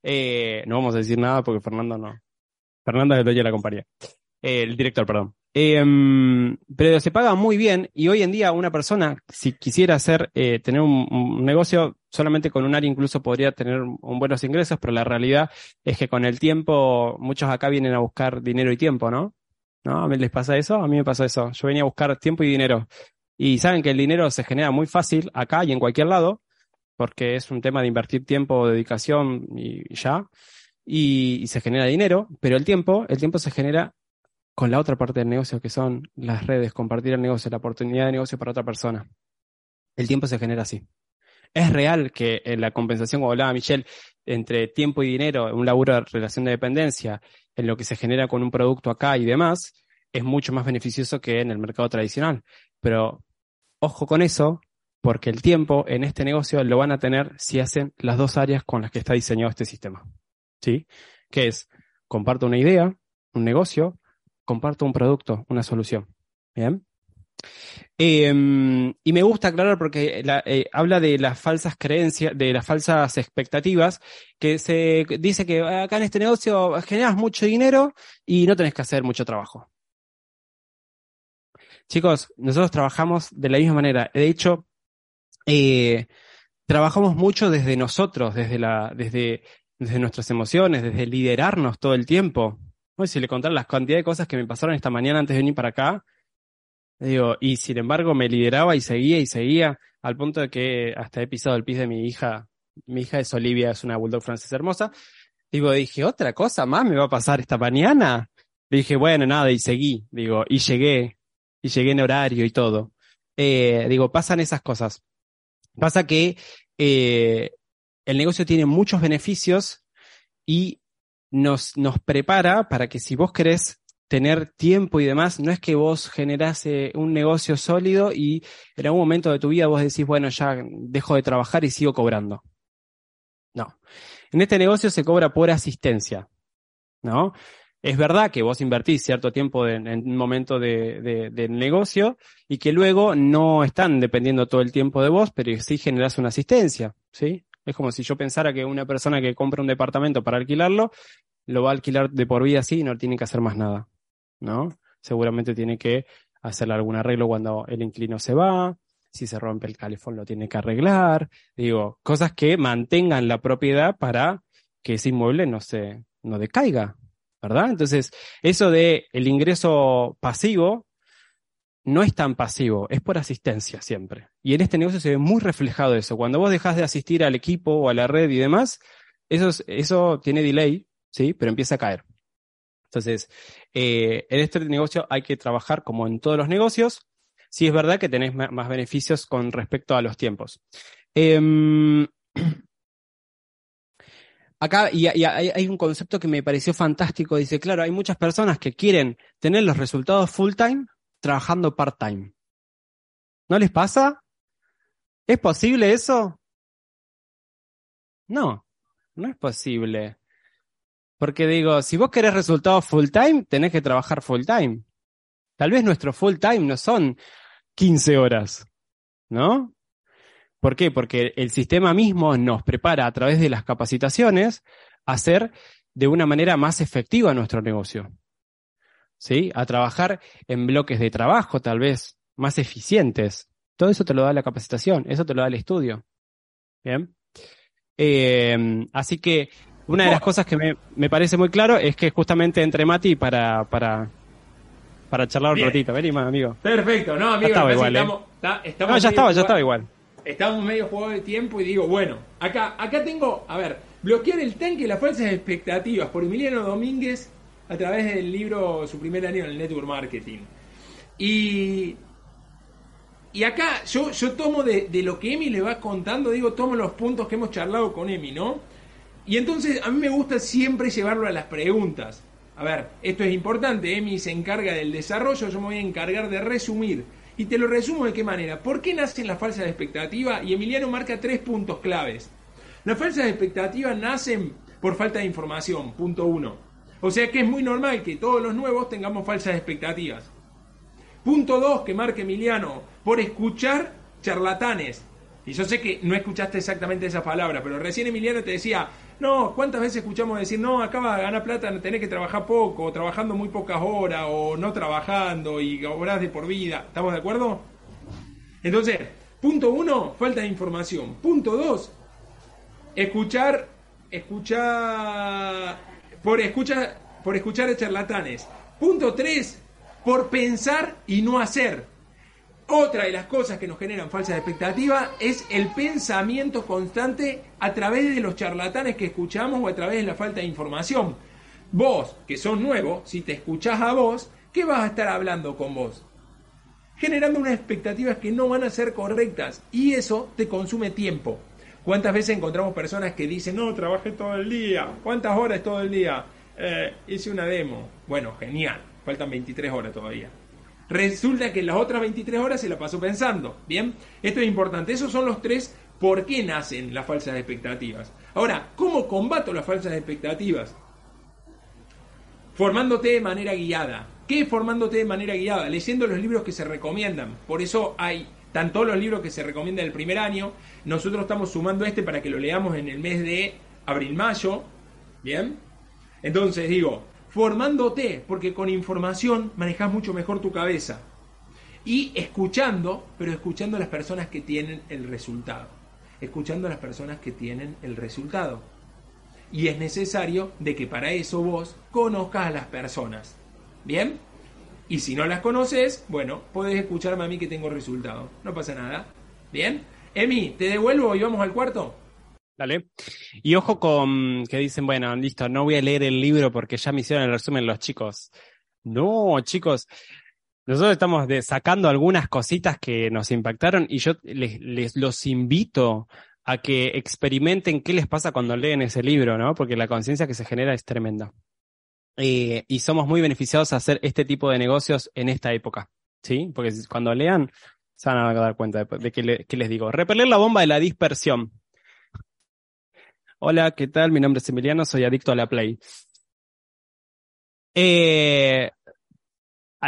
Eh, no vamos a decir nada porque Fernando no. Fernando es el dueño de la compañía. Eh, el director, perdón. Em, pero se paga muy bien y hoy en día una persona, si quisiera hacer, tener un, negocio, solamente con un área incluso podría tener buenos ingresos, pero la realidad es que con el tiempo, muchos acá vienen a buscar dinero y tiempo, ¿no? ¿No? ¿A mí les pasa eso? A mí me pasa eso. Yo venía a buscar tiempo y dinero. Y saben que el dinero se genera muy fácil acá y en cualquier lado, porque es un tema de invertir tiempo, dedicación y ya. Y, y se genera dinero, pero el tiempo, el tiempo se genera con la otra parte del negocio que son las redes, compartir el negocio, la oportunidad de negocio para otra persona. El tiempo se genera así. Es real que la compensación, como hablaba Michelle, entre tiempo y dinero, un laburo de relación de dependencia, en lo que se genera con un producto acá y demás, es mucho más beneficioso que en el mercado tradicional. Pero ojo con eso, porque el tiempo en este negocio lo van a tener si hacen las dos áreas con las que está diseñado este sistema. ¿Sí? Que es, comparto una idea, un negocio, comparto un producto, una solución. Bien. Em, y me gusta aclarar porque eh, habla de las falsas creencias, de las falsas expectativas, que se dice que acá en este negocio generas mucho dinero y no tenés que hacer mucho trabajo. Chicos, nosotros trabajamos de la misma manera. De hecho, eh, trabajamos mucho desde nosotros, desde, nuestras emociones, desde liderarnos todo el tiempo si le contar las cantidades de cosas que me pasaron esta mañana antes de venir para acá, digo, y sin embargo me lideraba y seguía y seguía, al punto de que hasta he pisado el piso de mi hija. Mi hija es Olivia, es una bulldog francesa hermosa. Digo, dije, otra cosa más me va a pasar esta mañana. Dije, bueno, nada, y seguí, digo, y llegué, y llegué en horario y todo. Eh, digo, pasan esas cosas. Pasa que eh, el negocio tiene muchos beneficios y nos, nos prepara para que si vos querés tener tiempo y demás, no es que vos generás un negocio sólido y en algún momento de tu vida vos decís, bueno, ya dejo de trabajar y sigo cobrando. No. En este negocio se cobra por asistencia. ¿No? Es verdad que vos invertís cierto tiempo en, un momento de, de, negocio y que luego no están dependiendo todo el tiempo de vos, pero sí generás una asistencia, ¿sí? Es como si yo pensara que una persona que compra un departamento para alquilarlo, lo va a alquilar de por vida así y no tiene que hacer más nada, ¿no? Seguramente tiene que hacerle algún arreglo cuando el inquilino se va, si se rompe el calefón lo tiene que arreglar, digo, cosas que mantengan la propiedad para que ese inmueble no se, no decaiga, ¿verdad? Entonces, eso de el ingreso pasivo no es tan pasivo, es por asistencia siempre. Y en este negocio se ve muy reflejado eso. Cuando vos dejas de asistir al equipo o a la red y demás, eso, eso tiene delay, ¿sí? Pero empieza a caer. Entonces, eh, en este negocio hay que trabajar como en todos los negocios. Sí es verdad que tenés más beneficios con respecto a los tiempos. Em, acá y, hay un concepto que me pareció fantástico. Dice, claro, hay muchas personas que quieren tener los resultados full time trabajando part-time. ¿No les pasa? ¿Es posible eso? No, no es posible. Porque digo, si vos querés resultados full-time, tenés que trabajar full-time. Tal vez nuestro full-time no son 15 horas, ¿no? ¿Por qué? Porque el sistema mismo nos prepara a través de las capacitaciones a hacer de una manera más efectiva nuestro negocio. ¿sí? A trabajar en bloques de trabajo tal vez más eficientes. Todo eso te lo da la capacitación, eso te lo da el estudio. Bien. Eh, así que una de las cosas que me, me, parece muy claro es que justamente entre Mati para, para, para charlar un ratito. Vení, amigo. Perfecto, no, amigo. Estaba igual, estamos, ¿eh? estamos no, ya estaba, ya estaba igual. Estamos medio jugados de tiempo y digo, bueno, acá, acá tengo, a ver, bloquear el tanque y las falsas expectativas por Emiliano Domínguez a través del libro Su primer año en el Network Marketing. Y, y acá yo, yo tomo de, de lo que Emi le va contando, digo, tomo los puntos que hemos charlado con Emi, ¿no? Y entonces a mí me gusta siempre llevarlo a las preguntas. A ver, esto es importante, Emi se encarga del desarrollo, yo me voy a encargar de resumir. Y te lo resumo de qué manera. ¿Por qué nacen las falsas expectativas? Y Emiliano marca tres puntos claves. Las falsas expectativas nacen por falta de información, punto uno. O sea que es muy normal que todos los nuevos tengamos falsas expectativas. Punto dos que marca Emiliano, por escuchar charlatanes. Y yo sé que no escuchaste exactamente esa palabra, pero recién Emiliano te decía, no, ¿cuántas veces escuchamos decir, no, acaba de ganar plata, tenés que trabajar poco, trabajando muy pocas horas, o no trabajando y horas de por vida? ¿Estamos de acuerdo? Entonces, punto uno, falta de información. Punto dos, escuchar, escuchar, por escuchar, por escuchar charlatanes. Punto tres, por pensar y no hacer. Otra de las cosas que nos generan falsas expectativas es el pensamiento constante a través de los charlatanes que escuchamos o a través de la falta de información. Vos, que sos nuevo, si te escuchás a vos, ¿qué vas a estar hablando con vos? Generando unas expectativas que no van a ser correctas y eso te consume tiempo. ¿Cuántas veces encontramos personas que dicen, no, trabajé todo el día? ¿Cuántas horas todo el día? Eh, hice una demo. Bueno, genial. Faltan 23 horas todavía. Resulta que las otras 23 horas se la pasó pensando. Bien, esto es importante. Esos son los tres por qué nacen las falsas expectativas. Ahora, ¿cómo combato las falsas expectativas? Formándote de manera guiada. ¿Qué es formándote de manera guiada? Leyendo los libros que se recomiendan. Por eso hay tanto los libros que se recomiendan el primer año. Nosotros estamos sumando este para que lo leamos en el mes de abril-mayo. Bien. Entonces digo, formándote, porque con información manejas mucho mejor tu cabeza. Y escuchando, pero escuchando a las personas que tienen el resultado. Escuchando a las personas que tienen el resultado. Y es necesario de que para eso vos conozcas a las personas. ¿Bien? Y si no las conoces, bueno, puedes escucharme a mí que tengo resultado. No pasa nada. ¿Bien? Emi, ¿te devuelvo y vamos al cuarto? Dale. Y ojo con que dicen, bueno, listo, no voy a leer el libro porque ya me hicieron el resumen los chicos. No, chicos, nosotros estamos sacando algunas cositas que nos impactaron y yo les, les los invito a que experimenten qué les pasa cuando leen ese libro, ¿no? Porque la conciencia que se genera es tremenda. Eh, y somos muy beneficiados a hacer este tipo de negocios en esta época, ¿sí? Porque cuando lean se van a dar cuenta de, que, que les digo. Repeler la bomba de la dispersión. Hola, ¿qué tal? Mi nombre es Emiliano, soy adicto a la Play. Eh,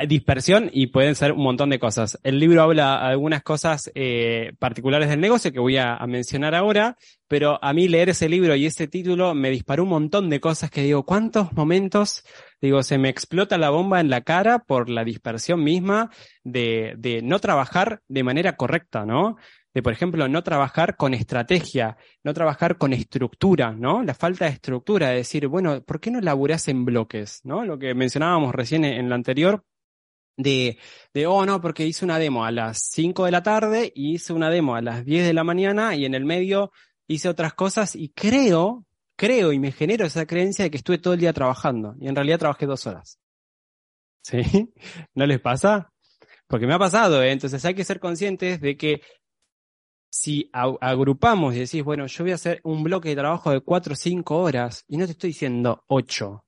dispersión y pueden ser un montón de cosas. El libro habla algunas cosas eh, particulares del negocio que voy a, mencionar ahora, pero a mí leer ese libro y ese título me disparó un montón de cosas que digo, ¿cuántos momentos? Digo, se me explota la bomba en la cara por la dispersión misma de, de no trabajar de manera correcta, ¿no? De, por ejemplo, no trabajar con estrategia, no trabajar con estructura, ¿no? La falta de estructura, de decir, bueno, ¿por qué no laburás en bloques, ¿no? Lo que mencionábamos recién en, la anterior, de, de, oh no, porque hice una demo a las 5 de la tarde y hice una demo a las 10 de la mañana y en el medio hice otras cosas y creo, creo y me genero esa creencia de que estuve todo el día trabajando y en realidad trabajé dos horas. ¿Sí? ¿No les pasa? Porque me ha pasado, ¿eh? entonces hay que ser conscientes de que si agrupamos y decís, bueno, yo voy a hacer un bloque de trabajo de 4 o 5 horas, y no te estoy diciendo 8,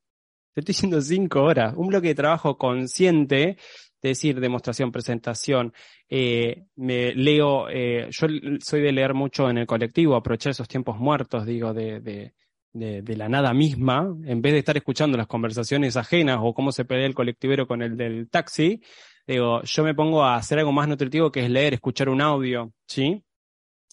te estoy diciendo 5 horas, un bloque de trabajo consciente, es decir, demostración, presentación, eh, me leo, eh, yo soy de leer mucho en el colectivo, aprovechar esos tiempos muertos, digo, de, de, de, de, la nada misma, en vez de estar escuchando las conversaciones ajenas o cómo se pelea el colectivero con el del taxi, digo, yo me pongo a hacer algo más nutritivo que es leer, escuchar un audio, ¿sí?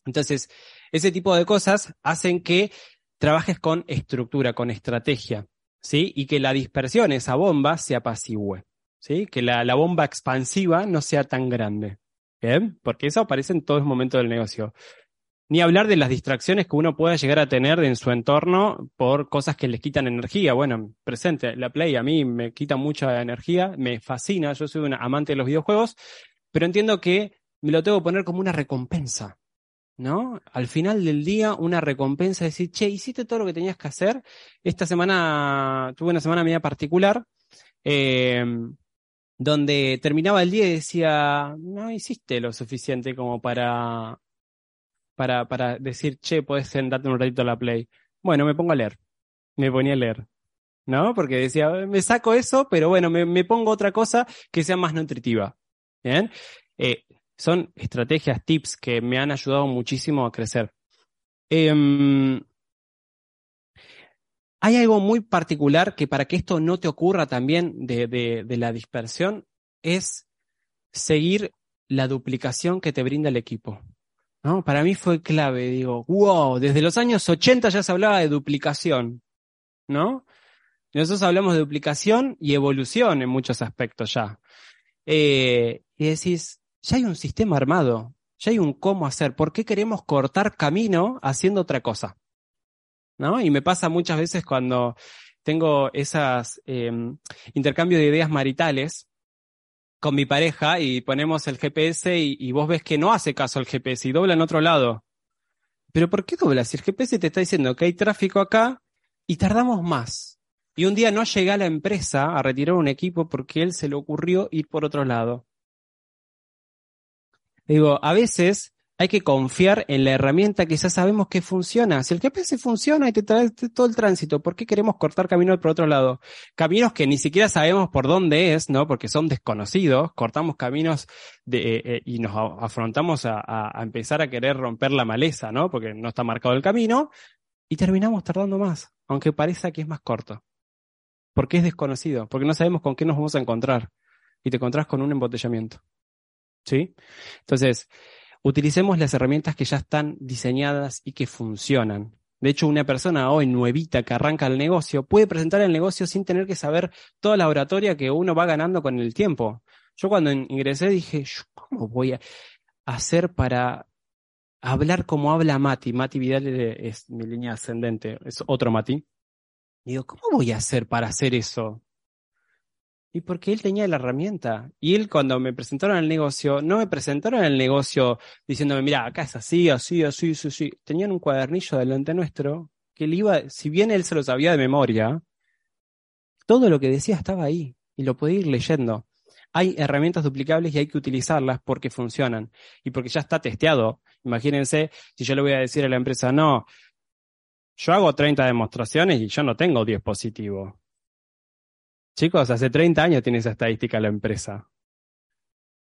Entonces, ese tipo de cosas hacen que trabajes con estructura, con estrategia, ¿sí? Y que la dispersión, esa bomba, se apacigüe. ¿sí? Que la, la bomba expansiva no sea tan grande. ¿Bien? Porque eso aparece en todos los momentos del negocio. Ni hablar de las distracciones que uno pueda llegar a tener en su entorno por cosas que les quitan energía. Bueno, presente, la Play a mí me quita mucha energía, me fascina, yo soy un amante de los videojuegos, pero entiendo que me lo tengo que poner como una recompensa. ¿No? Al final del día, una recompensa, de decir, che, hiciste todo lo que tenías que hacer. Esta semana tuve una semana media particular, eh, donde terminaba el día y decía, no hiciste lo suficiente como para, para, para decir, che, puedes sentarte un ratito a la play. Bueno, me pongo a leer. Me ponía a leer. ¿No? Porque decía, me saco eso, pero bueno, me, me pongo otra cosa que sea más nutritiva. ¿Bien? Eh, son estrategias, tips que me han ayudado muchísimo a crecer. Em, hay algo muy particular que para que esto no te ocurra también de, la dispersión es seguir la duplicación que te brinda el equipo. ¿no? Para mí fue clave, digo, wow, desde los años 80 ya se hablaba de duplicación, ¿no? Nosotros hablamos de duplicación y evolución en muchos aspectos ya. Eh, y decís, ya hay un sistema armado, ya hay un cómo hacer. ¿Por qué queremos cortar camino haciendo otra cosa? ¿No? Y me pasa muchas veces cuando tengo esas eh, intercambios de ideas maritales con mi pareja y ponemos el GPS y, vos ves que no hace caso al GPS y dobla en otro lado. Pero ¿por qué dobla? Si el GPS te está diciendo que hay tráfico acá y tardamos más. Y un día no llega a la empresa a retirar un equipo porque él se le ocurrió ir por otro lado. Digo, a veces hay que confiar en la herramienta que ya sabemos que funciona. Si el GPS funciona y te trae todo el tránsito, ¿por qué queremos cortar caminos por otro lado? Caminos que ni siquiera sabemos por dónde es, ¿no? Porque son desconocidos. Cortamos caminos de, eh, eh, y nos afrontamos a, a, empezar a querer romper la maleza, ¿no? Porque no está marcado el camino y terminamos tardando más, aunque parezca que es más corto. Porque es desconocido, porque no sabemos con qué nos vamos a encontrar. Y te encontrás con un embotellamiento. ¿Sí? Entonces, utilicemos las herramientas que ya están diseñadas y que funcionan. De hecho, una persona hoy nuevita que arranca el negocio puede presentar el negocio sin tener que saber toda la oratoria que uno va ganando con el tiempo. Yo cuando ingresé dije, ¿cómo voy a hacer para hablar como habla Mati? Mati Vidal es mi línea ascendente, es otro Mati. digo, ¿cómo voy a hacer para hacer eso? Y porque él tenía la herramienta. Y él cuando me presentaron el negocio, no me presentaron el negocio diciéndome, mira, acá es así, así, así, así, así. Tenían un cuadernillo delante nuestro que él iba, si bien él se lo sabía de memoria, todo lo que decía estaba ahí y lo podía ir leyendo. Hay herramientas duplicables y hay que utilizarlas porque funcionan y porque ya está testeado. Imagínense si yo le voy a decir a la empresa, no, yo hago 30 demostraciones y yo no tengo 10 positivos. Chicos, hace 30 años tiene esa estadística la empresa.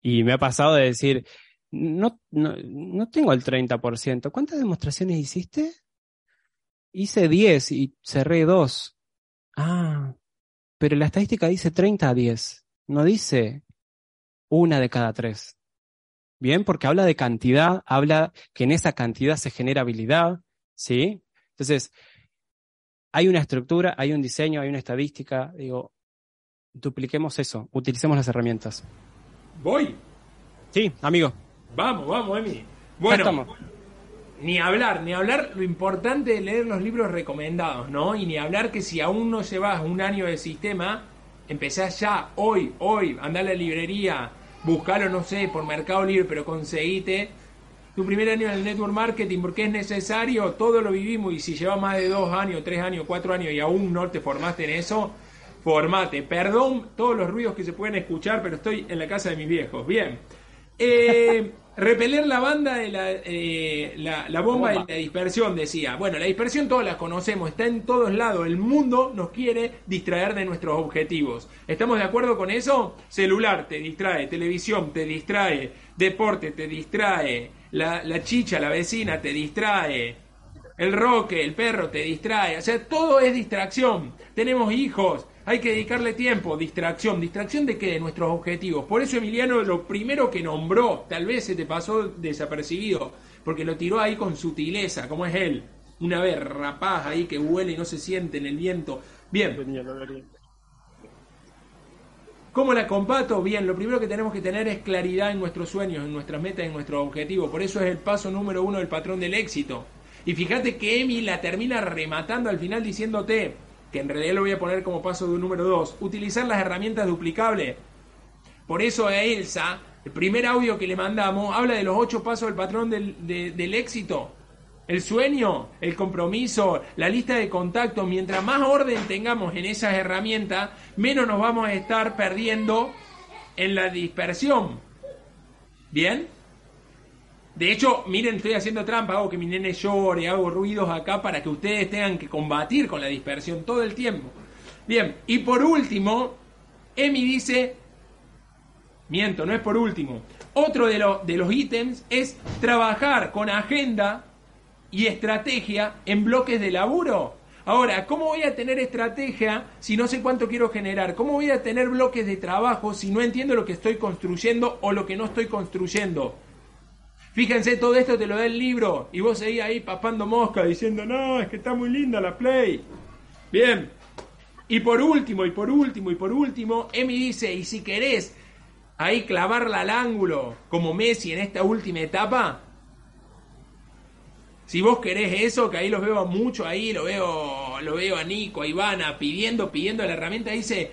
Y me ha pasado de decir, no, no, no tengo el 30%. ¿Cuántas demostraciones hiciste? Hice 10 y cerré 2. Ah, pero la estadística dice 30 a 10. No dice una de cada tres. Bien, porque habla de cantidad, habla que en esa cantidad se genera habilidad, ¿sí? Entonces, hay una estructura, hay un diseño, hay una estadística. Digo, dupliquemos eso, utilicemos las herramientas. ¿Voy? Sí, amigo. Vamos, vamos, Emi. Bueno, ni hablar, ni hablar lo importante de leer los libros recomendados, ¿no? Y ni hablar que si aún no llevas un año de sistema, empezás ya, hoy, hoy, andá a la librería, buscalo, no sé, por Mercado Libre, pero conseguite tu primer año en el network marketing porque es necesario, todo lo vivimos y si llevas más de dos años, tres años, cuatro años y aún no te formaste en eso, formate. Perdón todos los ruidos que se pueden escuchar, pero estoy en la casa de mis viejos. Bien. Eh, repeler la banda de la, eh, la, bomba, de la dispersión, decía. Bueno, la dispersión todos la conocemos, está en todos lados. El mundo nos quiere distraer de nuestros objetivos. ¿Estamos de acuerdo con eso? Celular te distrae, televisión te distrae, deporte te distrae, la, la chicha, la vecina te distrae, el roque, el perro te distrae. O sea, todo es distracción. Tenemos hijos, hay que dedicarle tiempo, distracción. ¿Distracción de qué? De nuestros objetivos. Por eso Emiliano lo primero que nombró, tal vez se te pasó desapercibido, porque lo tiró ahí con sutileza, como es él. Una vez rapaz ahí que huele y no se siente en el viento. Bien. ¿Cómo la combato? Bien, lo primero que tenemos que tener es claridad en nuestros sueños, en nuestras metas, en nuestros objetivos. Por eso es el paso número uno del patrón del éxito. Y fíjate que Emi la termina rematando al final diciéndote, que en realidad lo voy a poner como paso de número dos, utilizar las herramientas duplicables. Por eso a Elsa, el primer audio que le mandamos, habla de los ocho pasos del patrón del, del éxito. El sueño, el compromiso, la lista de contactos, mientras más orden tengamos en esas herramientas, menos nos vamos a estar perdiendo en la dispersión. ¿Bien? De hecho, miren, estoy haciendo trampa, hago que mi nene llore, hago ruidos acá para que ustedes tengan que combatir con la dispersión todo el tiempo. Bien, y por último, Emi dice, miento, no es por último, otro de, de los ítems es trabajar con agenda y estrategia en bloques de laburo. Ahora, ¿cómo voy a tener estrategia si no sé cuánto quiero generar? ¿Cómo voy a tener bloques de trabajo si no entiendo lo que estoy construyendo o lo que no estoy construyendo? Fíjense, todo esto te lo da el libro y vos seguís ahí papando mosca diciendo, no, es que está muy linda la Play. Bien. Y por último, y por último, y por último, Emi dice, y si querés ahí clavarla al ángulo como Messi en esta última etapa, si vos querés eso, que ahí los veo mucho, ahí lo veo, lo veo a Nico, a Ivana, pidiendo, pidiendo la herramienta, dice,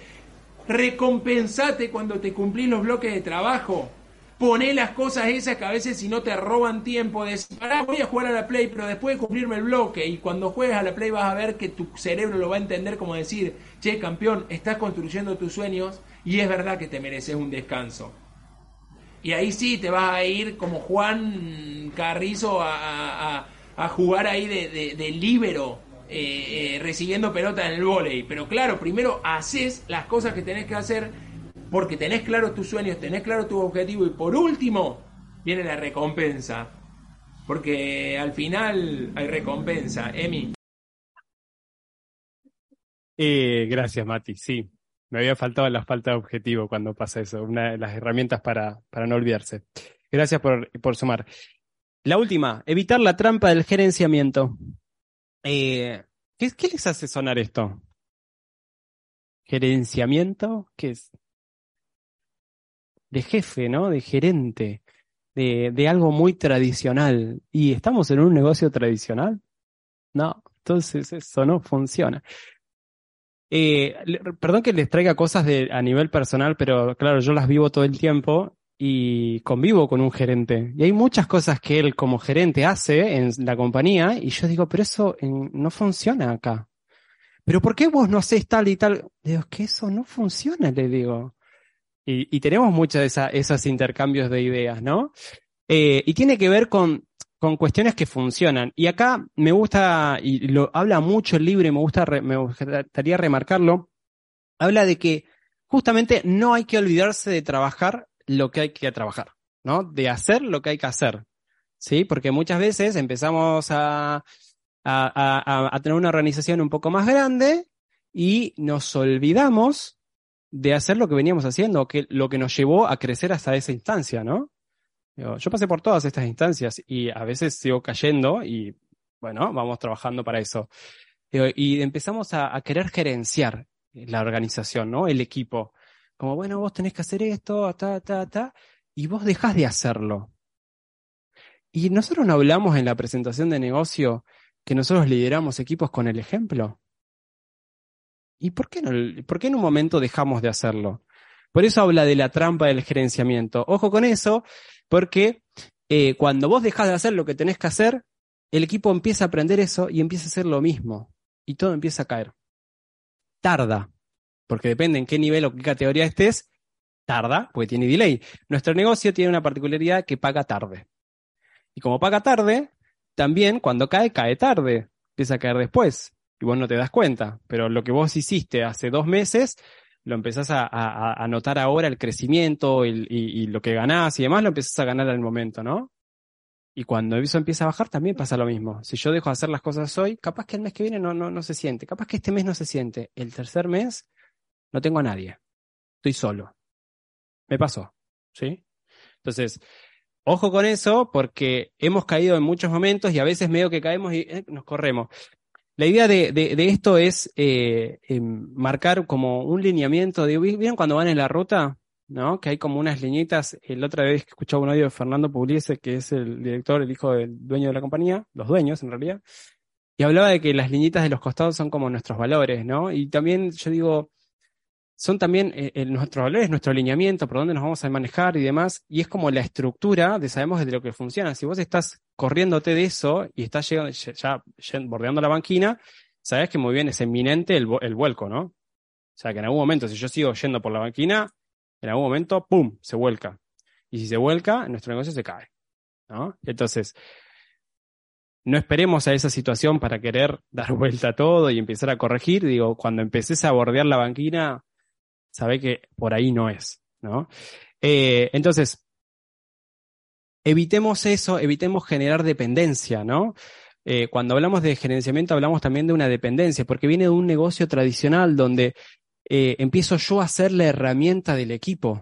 recompensate cuando te cumplís los bloques de trabajo. Poné las cosas esas que a veces si no te roban tiempo, de pará, voy a jugar a la Play, pero después de cumplirme el bloque, y cuando juegues a la Play vas a ver que tu cerebro lo va a entender como decir, che, campeón, estás construyendo tus sueños y es verdad que te mereces un descanso. Y ahí sí te vas a ir como Juan Carrizo a a jugar ahí de, de, líbero, eh, eh, recibiendo pelota en el volei. Pero claro, primero haces las cosas que tenés que hacer porque tenés claro tus sueños, tenés claro tu objetivo y por último viene la recompensa. Porque al final hay recompensa. Emi. Eh, gracias, Mati. Sí, me había faltado la falta de objetivo cuando pasa eso, una de las herramientas para, para no olvidarse. Gracias por, por sumar. La última, evitar la trampa del gerenciamiento. Eh, ¿qué, ¿Qué les hace sonar esto? ¿Gerenciamiento? ¿Qué es? De jefe, ¿no? De gerente, de, de algo muy tradicional. ¿Y estamos en un negocio tradicional? No, entonces eso no funciona. Eh, perdón que les traiga cosas de, a nivel personal, pero claro, yo las vivo todo el tiempo y convivo con un gerente. Y hay muchas cosas que él como gerente hace en la compañía y yo digo, pero eso no funciona acá. Pero ¿por qué vos no haces tal y tal? Digo, que eso no funciona, le digo. Y, tenemos muchos de esos intercambios de ideas, ¿no? Eh, y tiene que ver con, cuestiones que funcionan. Y acá me gusta, y lo habla mucho el libro y me, gusta, me gustaría remarcarlo, habla de que justamente no hay que olvidarse de trabajar lo que hay que trabajar, ¿no? De hacer lo que hay que hacer, ¿sí? Porque muchas veces empezamos a, tener una organización un poco más grande y nos olvidamos de hacer lo que veníamos haciendo, que, lo que nos llevó a crecer hasta esa instancia, ¿no? Yo pasé por todas estas instancias y a veces sigo cayendo y bueno, vamos trabajando para eso. Y empezamos a, querer gerenciar la organización, ¿no? El equipo como, bueno, vos tenés que hacer esto, ta, ta, ta, y vos dejás de hacerlo. Y nosotros no hablamos en la presentación de negocio que nosotros lideramos equipos con el ejemplo. ¿Y por qué, no, por qué en un momento dejamos de hacerlo? Por eso habla de la trampa del gerenciamiento. Ojo con eso, porque eh, cuando vos dejás de hacer lo que tenés que hacer, el equipo empieza a aprender eso y empieza a hacer lo mismo. Y todo empieza a caer. Tarda, porque depende en qué nivel o qué categoría estés, tarda, porque tiene delay. Nuestro negocio tiene una particularidad que paga tarde. Y como paga tarde, también cuando cae, cae tarde. Empieza a caer después. Y vos no te das cuenta. Pero lo que vos hiciste hace dos meses, lo empezás a, notar ahora el crecimiento y, y, lo que ganás y demás, lo empezás a ganar al momento, ¿no? Y cuando eso empieza a bajar, también pasa lo mismo. Si yo dejo de hacer las cosas hoy, capaz que el mes que viene no, no, no se siente. Capaz que este mes no se siente. El tercer mes no tengo a nadie. Estoy solo. Me pasó. ¿Sí? Entonces, ojo con eso porque hemos caído en muchos momentos y a veces medio que caemos y eh, nos corremos. La idea de, de, esto es eh, em, marcar como un lineamiento. De, ¿Vieron cuando van en la ruta? ¿no? Que hay como unas liñitas. La otra vez que escuchaba un audio de Fernando Pugliese, que es el director, el hijo del dueño de la compañía, los dueños en realidad, y hablaba de que las liñitas de los costados son como nuestros valores, ¿no? Y también yo digo, son también eh, nuestros valores, nuestro alineamiento, por dónde nos vamos a manejar y demás, y es como la estructura de sabemos de lo que funciona. Si vos estás corriéndote de eso y estás llegando, ya, bordeando la banquina, sabes que muy bien es eminente el, el vuelco, ¿no? O sea que en algún momento, si yo sigo yendo por la banquina, en algún momento, ¡pum!, se vuelca. Y si se vuelca, nuestro negocio se cae. ¿no? Entonces, no esperemos a esa situación para querer dar vuelta a todo y empezar a corregir. Digo, cuando empeces a bordear la banquina, sabe que por ahí no es. ¿no? Eh, entonces, evitemos eso, evitemos generar dependencia, ¿no? Eh, cuando hablamos de gerenciamiento hablamos también de una dependencia, porque viene de un negocio tradicional donde eh, empiezo yo a ser la herramienta del equipo.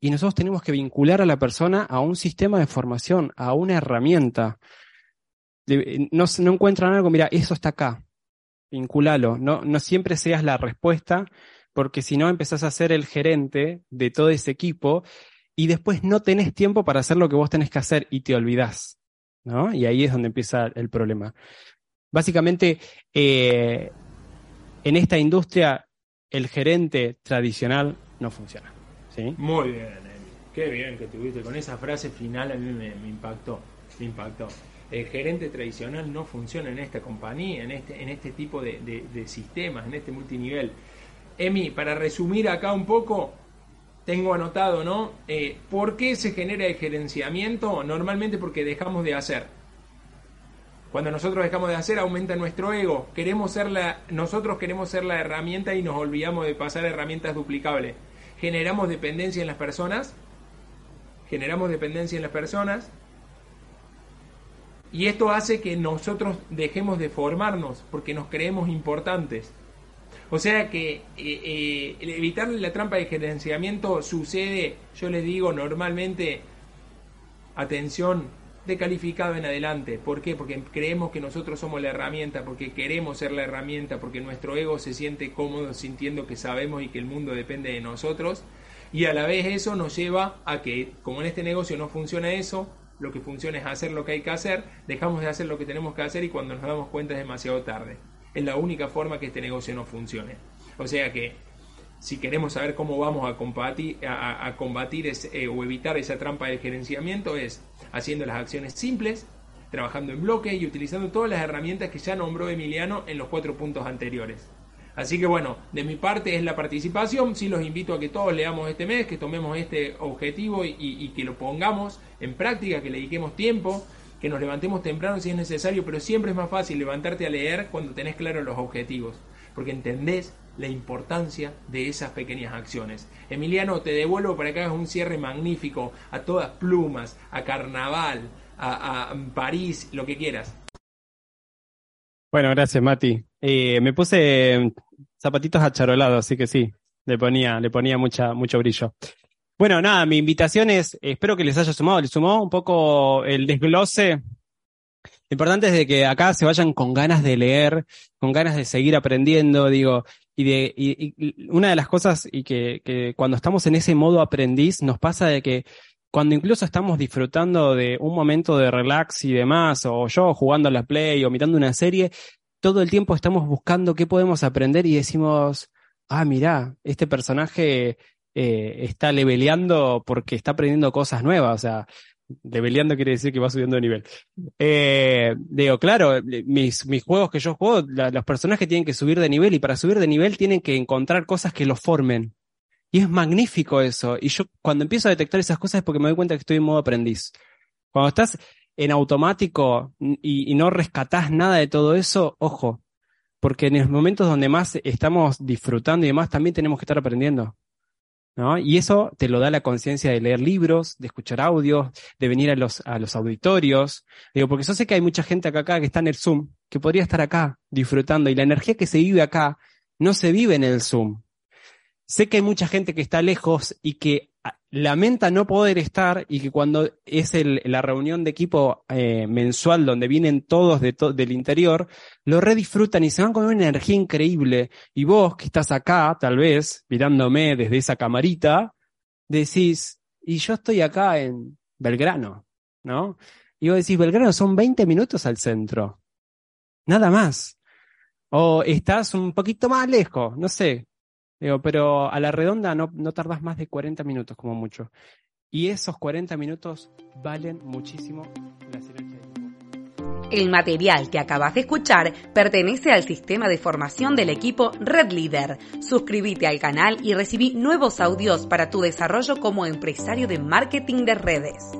Y nosotros tenemos que vincular a la persona a un sistema de formación, a una herramienta. No, no encuentran algo, mira, eso está acá, vinculalo. No, no siempre seas la respuesta, porque si no empezás a ser el gerente de todo ese equipo y después no tenés tiempo para hacer lo que vos tenés que hacer y te olvidás. ¿no? Y ahí es donde empieza el problema. Básicamente, eh, en esta industria el gerente tradicional no funciona. ¿sí? Muy bien, Qué bien que tuviste. Con esa frase final a mí me, impactó. Me impactó. El gerente tradicional no funciona en esta compañía, en este, en este tipo de, sistemas, en este multinivel. Emi, para resumir acá un poco, tengo anotado, ¿no? Eh, ¿Por qué se genera el gerenciamiento? Normalmente porque dejamos de hacer. Cuando nosotros dejamos de hacer, aumenta nuestro ego. Queremos ser la, nosotros queremos ser la herramienta y nos olvidamos de pasar herramientas duplicables. Generamos dependencia en las personas. Generamos dependencia en las personas. Y esto hace que nosotros dejemos de formarnos porque nos creemos importantes. O sea que eh, eh, evitar la trampa de gerenciamiento sucede, yo les digo, normalmente, atención, de calificado en adelante. ¿Por qué? Porque creemos que nosotros somos la herramienta, porque queremos ser la herramienta, porque nuestro ego se siente cómodo sintiendo que sabemos y que el mundo depende de nosotros. Y a la vez eso nos lleva a que, como en este negocio no funciona eso, lo que funciona es hacer lo que hay que hacer, dejamos de hacer lo que tenemos que hacer y cuando nos damos cuenta es demasiado tarde. Es la única forma que este negocio no funcione. O sea que si queremos saber cómo vamos a combatir, a, combatir ese, eh, o evitar esa trampa de gerenciamiento es haciendo las acciones simples, trabajando en bloque y utilizando todas las herramientas que ya nombró Emiliano en los cuatro puntos anteriores. Así que bueno, de mi parte es la participación, sí los invito a que todos leamos este mes, que tomemos este objetivo y, y que lo pongamos en práctica, que le dediquemos tiempo, que nos levantemos temprano si es necesario, pero siempre es más fácil levantarte a leer cuando tenés claros los objetivos, porque entendés la importancia de esas pequeñas acciones. Emiliano, te devuelvo para que hagas un cierre magnífico a todas plumas, a carnaval, a, París, lo que quieras. Bueno, gracias Mati. Eh, me puse zapatitos acharolados, así que sí, le ponía, le ponía mucha, mucho brillo. Bueno, nada, mi invitación es, espero que les haya sumado, les sumó un poco el desglose lo importante es de que acá se vayan con ganas de leer, con ganas de seguir aprendiendo, digo, y de y, una de las cosas y que, que cuando estamos en ese modo aprendiz nos pasa de que cuando incluso estamos disfrutando de un momento de relax y demás, o yo jugando a la play o mirando una serie, todo el tiempo estamos buscando qué podemos aprender y decimos, ah, mirá, este personaje eh, está leveleando porque está aprendiendo cosas nuevas, o sea, Leveleando quiere decir que va subiendo de nivel. Eh, digo, claro, mis, juegos que yo juego, los personajes tienen que subir de nivel y para subir de nivel tienen que encontrar cosas que los formen. Y es magnífico eso. Y yo cuando empiezo a detectar esas cosas es porque me doy cuenta que estoy en modo aprendiz. Cuando estás en automático y, y no rescatás nada de todo eso, ojo, porque en los momentos donde más estamos disfrutando y demás, también tenemos que estar aprendiendo. ¿No? Y eso te lo da la conciencia de leer libros, de escuchar audios, de venir a los, a los auditorios. Digo, porque yo sé que hay mucha gente acá, acá que está en el Zoom, que podría estar acá disfrutando y la energía que se vive acá no se vive en el Zoom. Sé que hay mucha gente que está lejos y que lamenta no poder estar y que cuando es la reunión de equipo eh, mensual donde vienen todos de del interior, lo redisfrutan y se van con una energía increíble. Y vos que estás acá, tal vez, mirándome desde esa camarita, decís, y yo estoy acá en Belgrano, ¿no? Y vos decís, Belgrano son 20 minutos al centro. Nada más. O estás un poquito más lejos, no sé, Digo, pero a la redonda no, no tardas más de 40 minutos como mucho. Y esos 40 minutos valen muchísimo la sinergia. El material que acabas de escuchar pertenece al sistema de formación del equipo Red Leader. Suscríbete al canal y recibí nuevos audios para tu desarrollo como empresario de marketing de redes.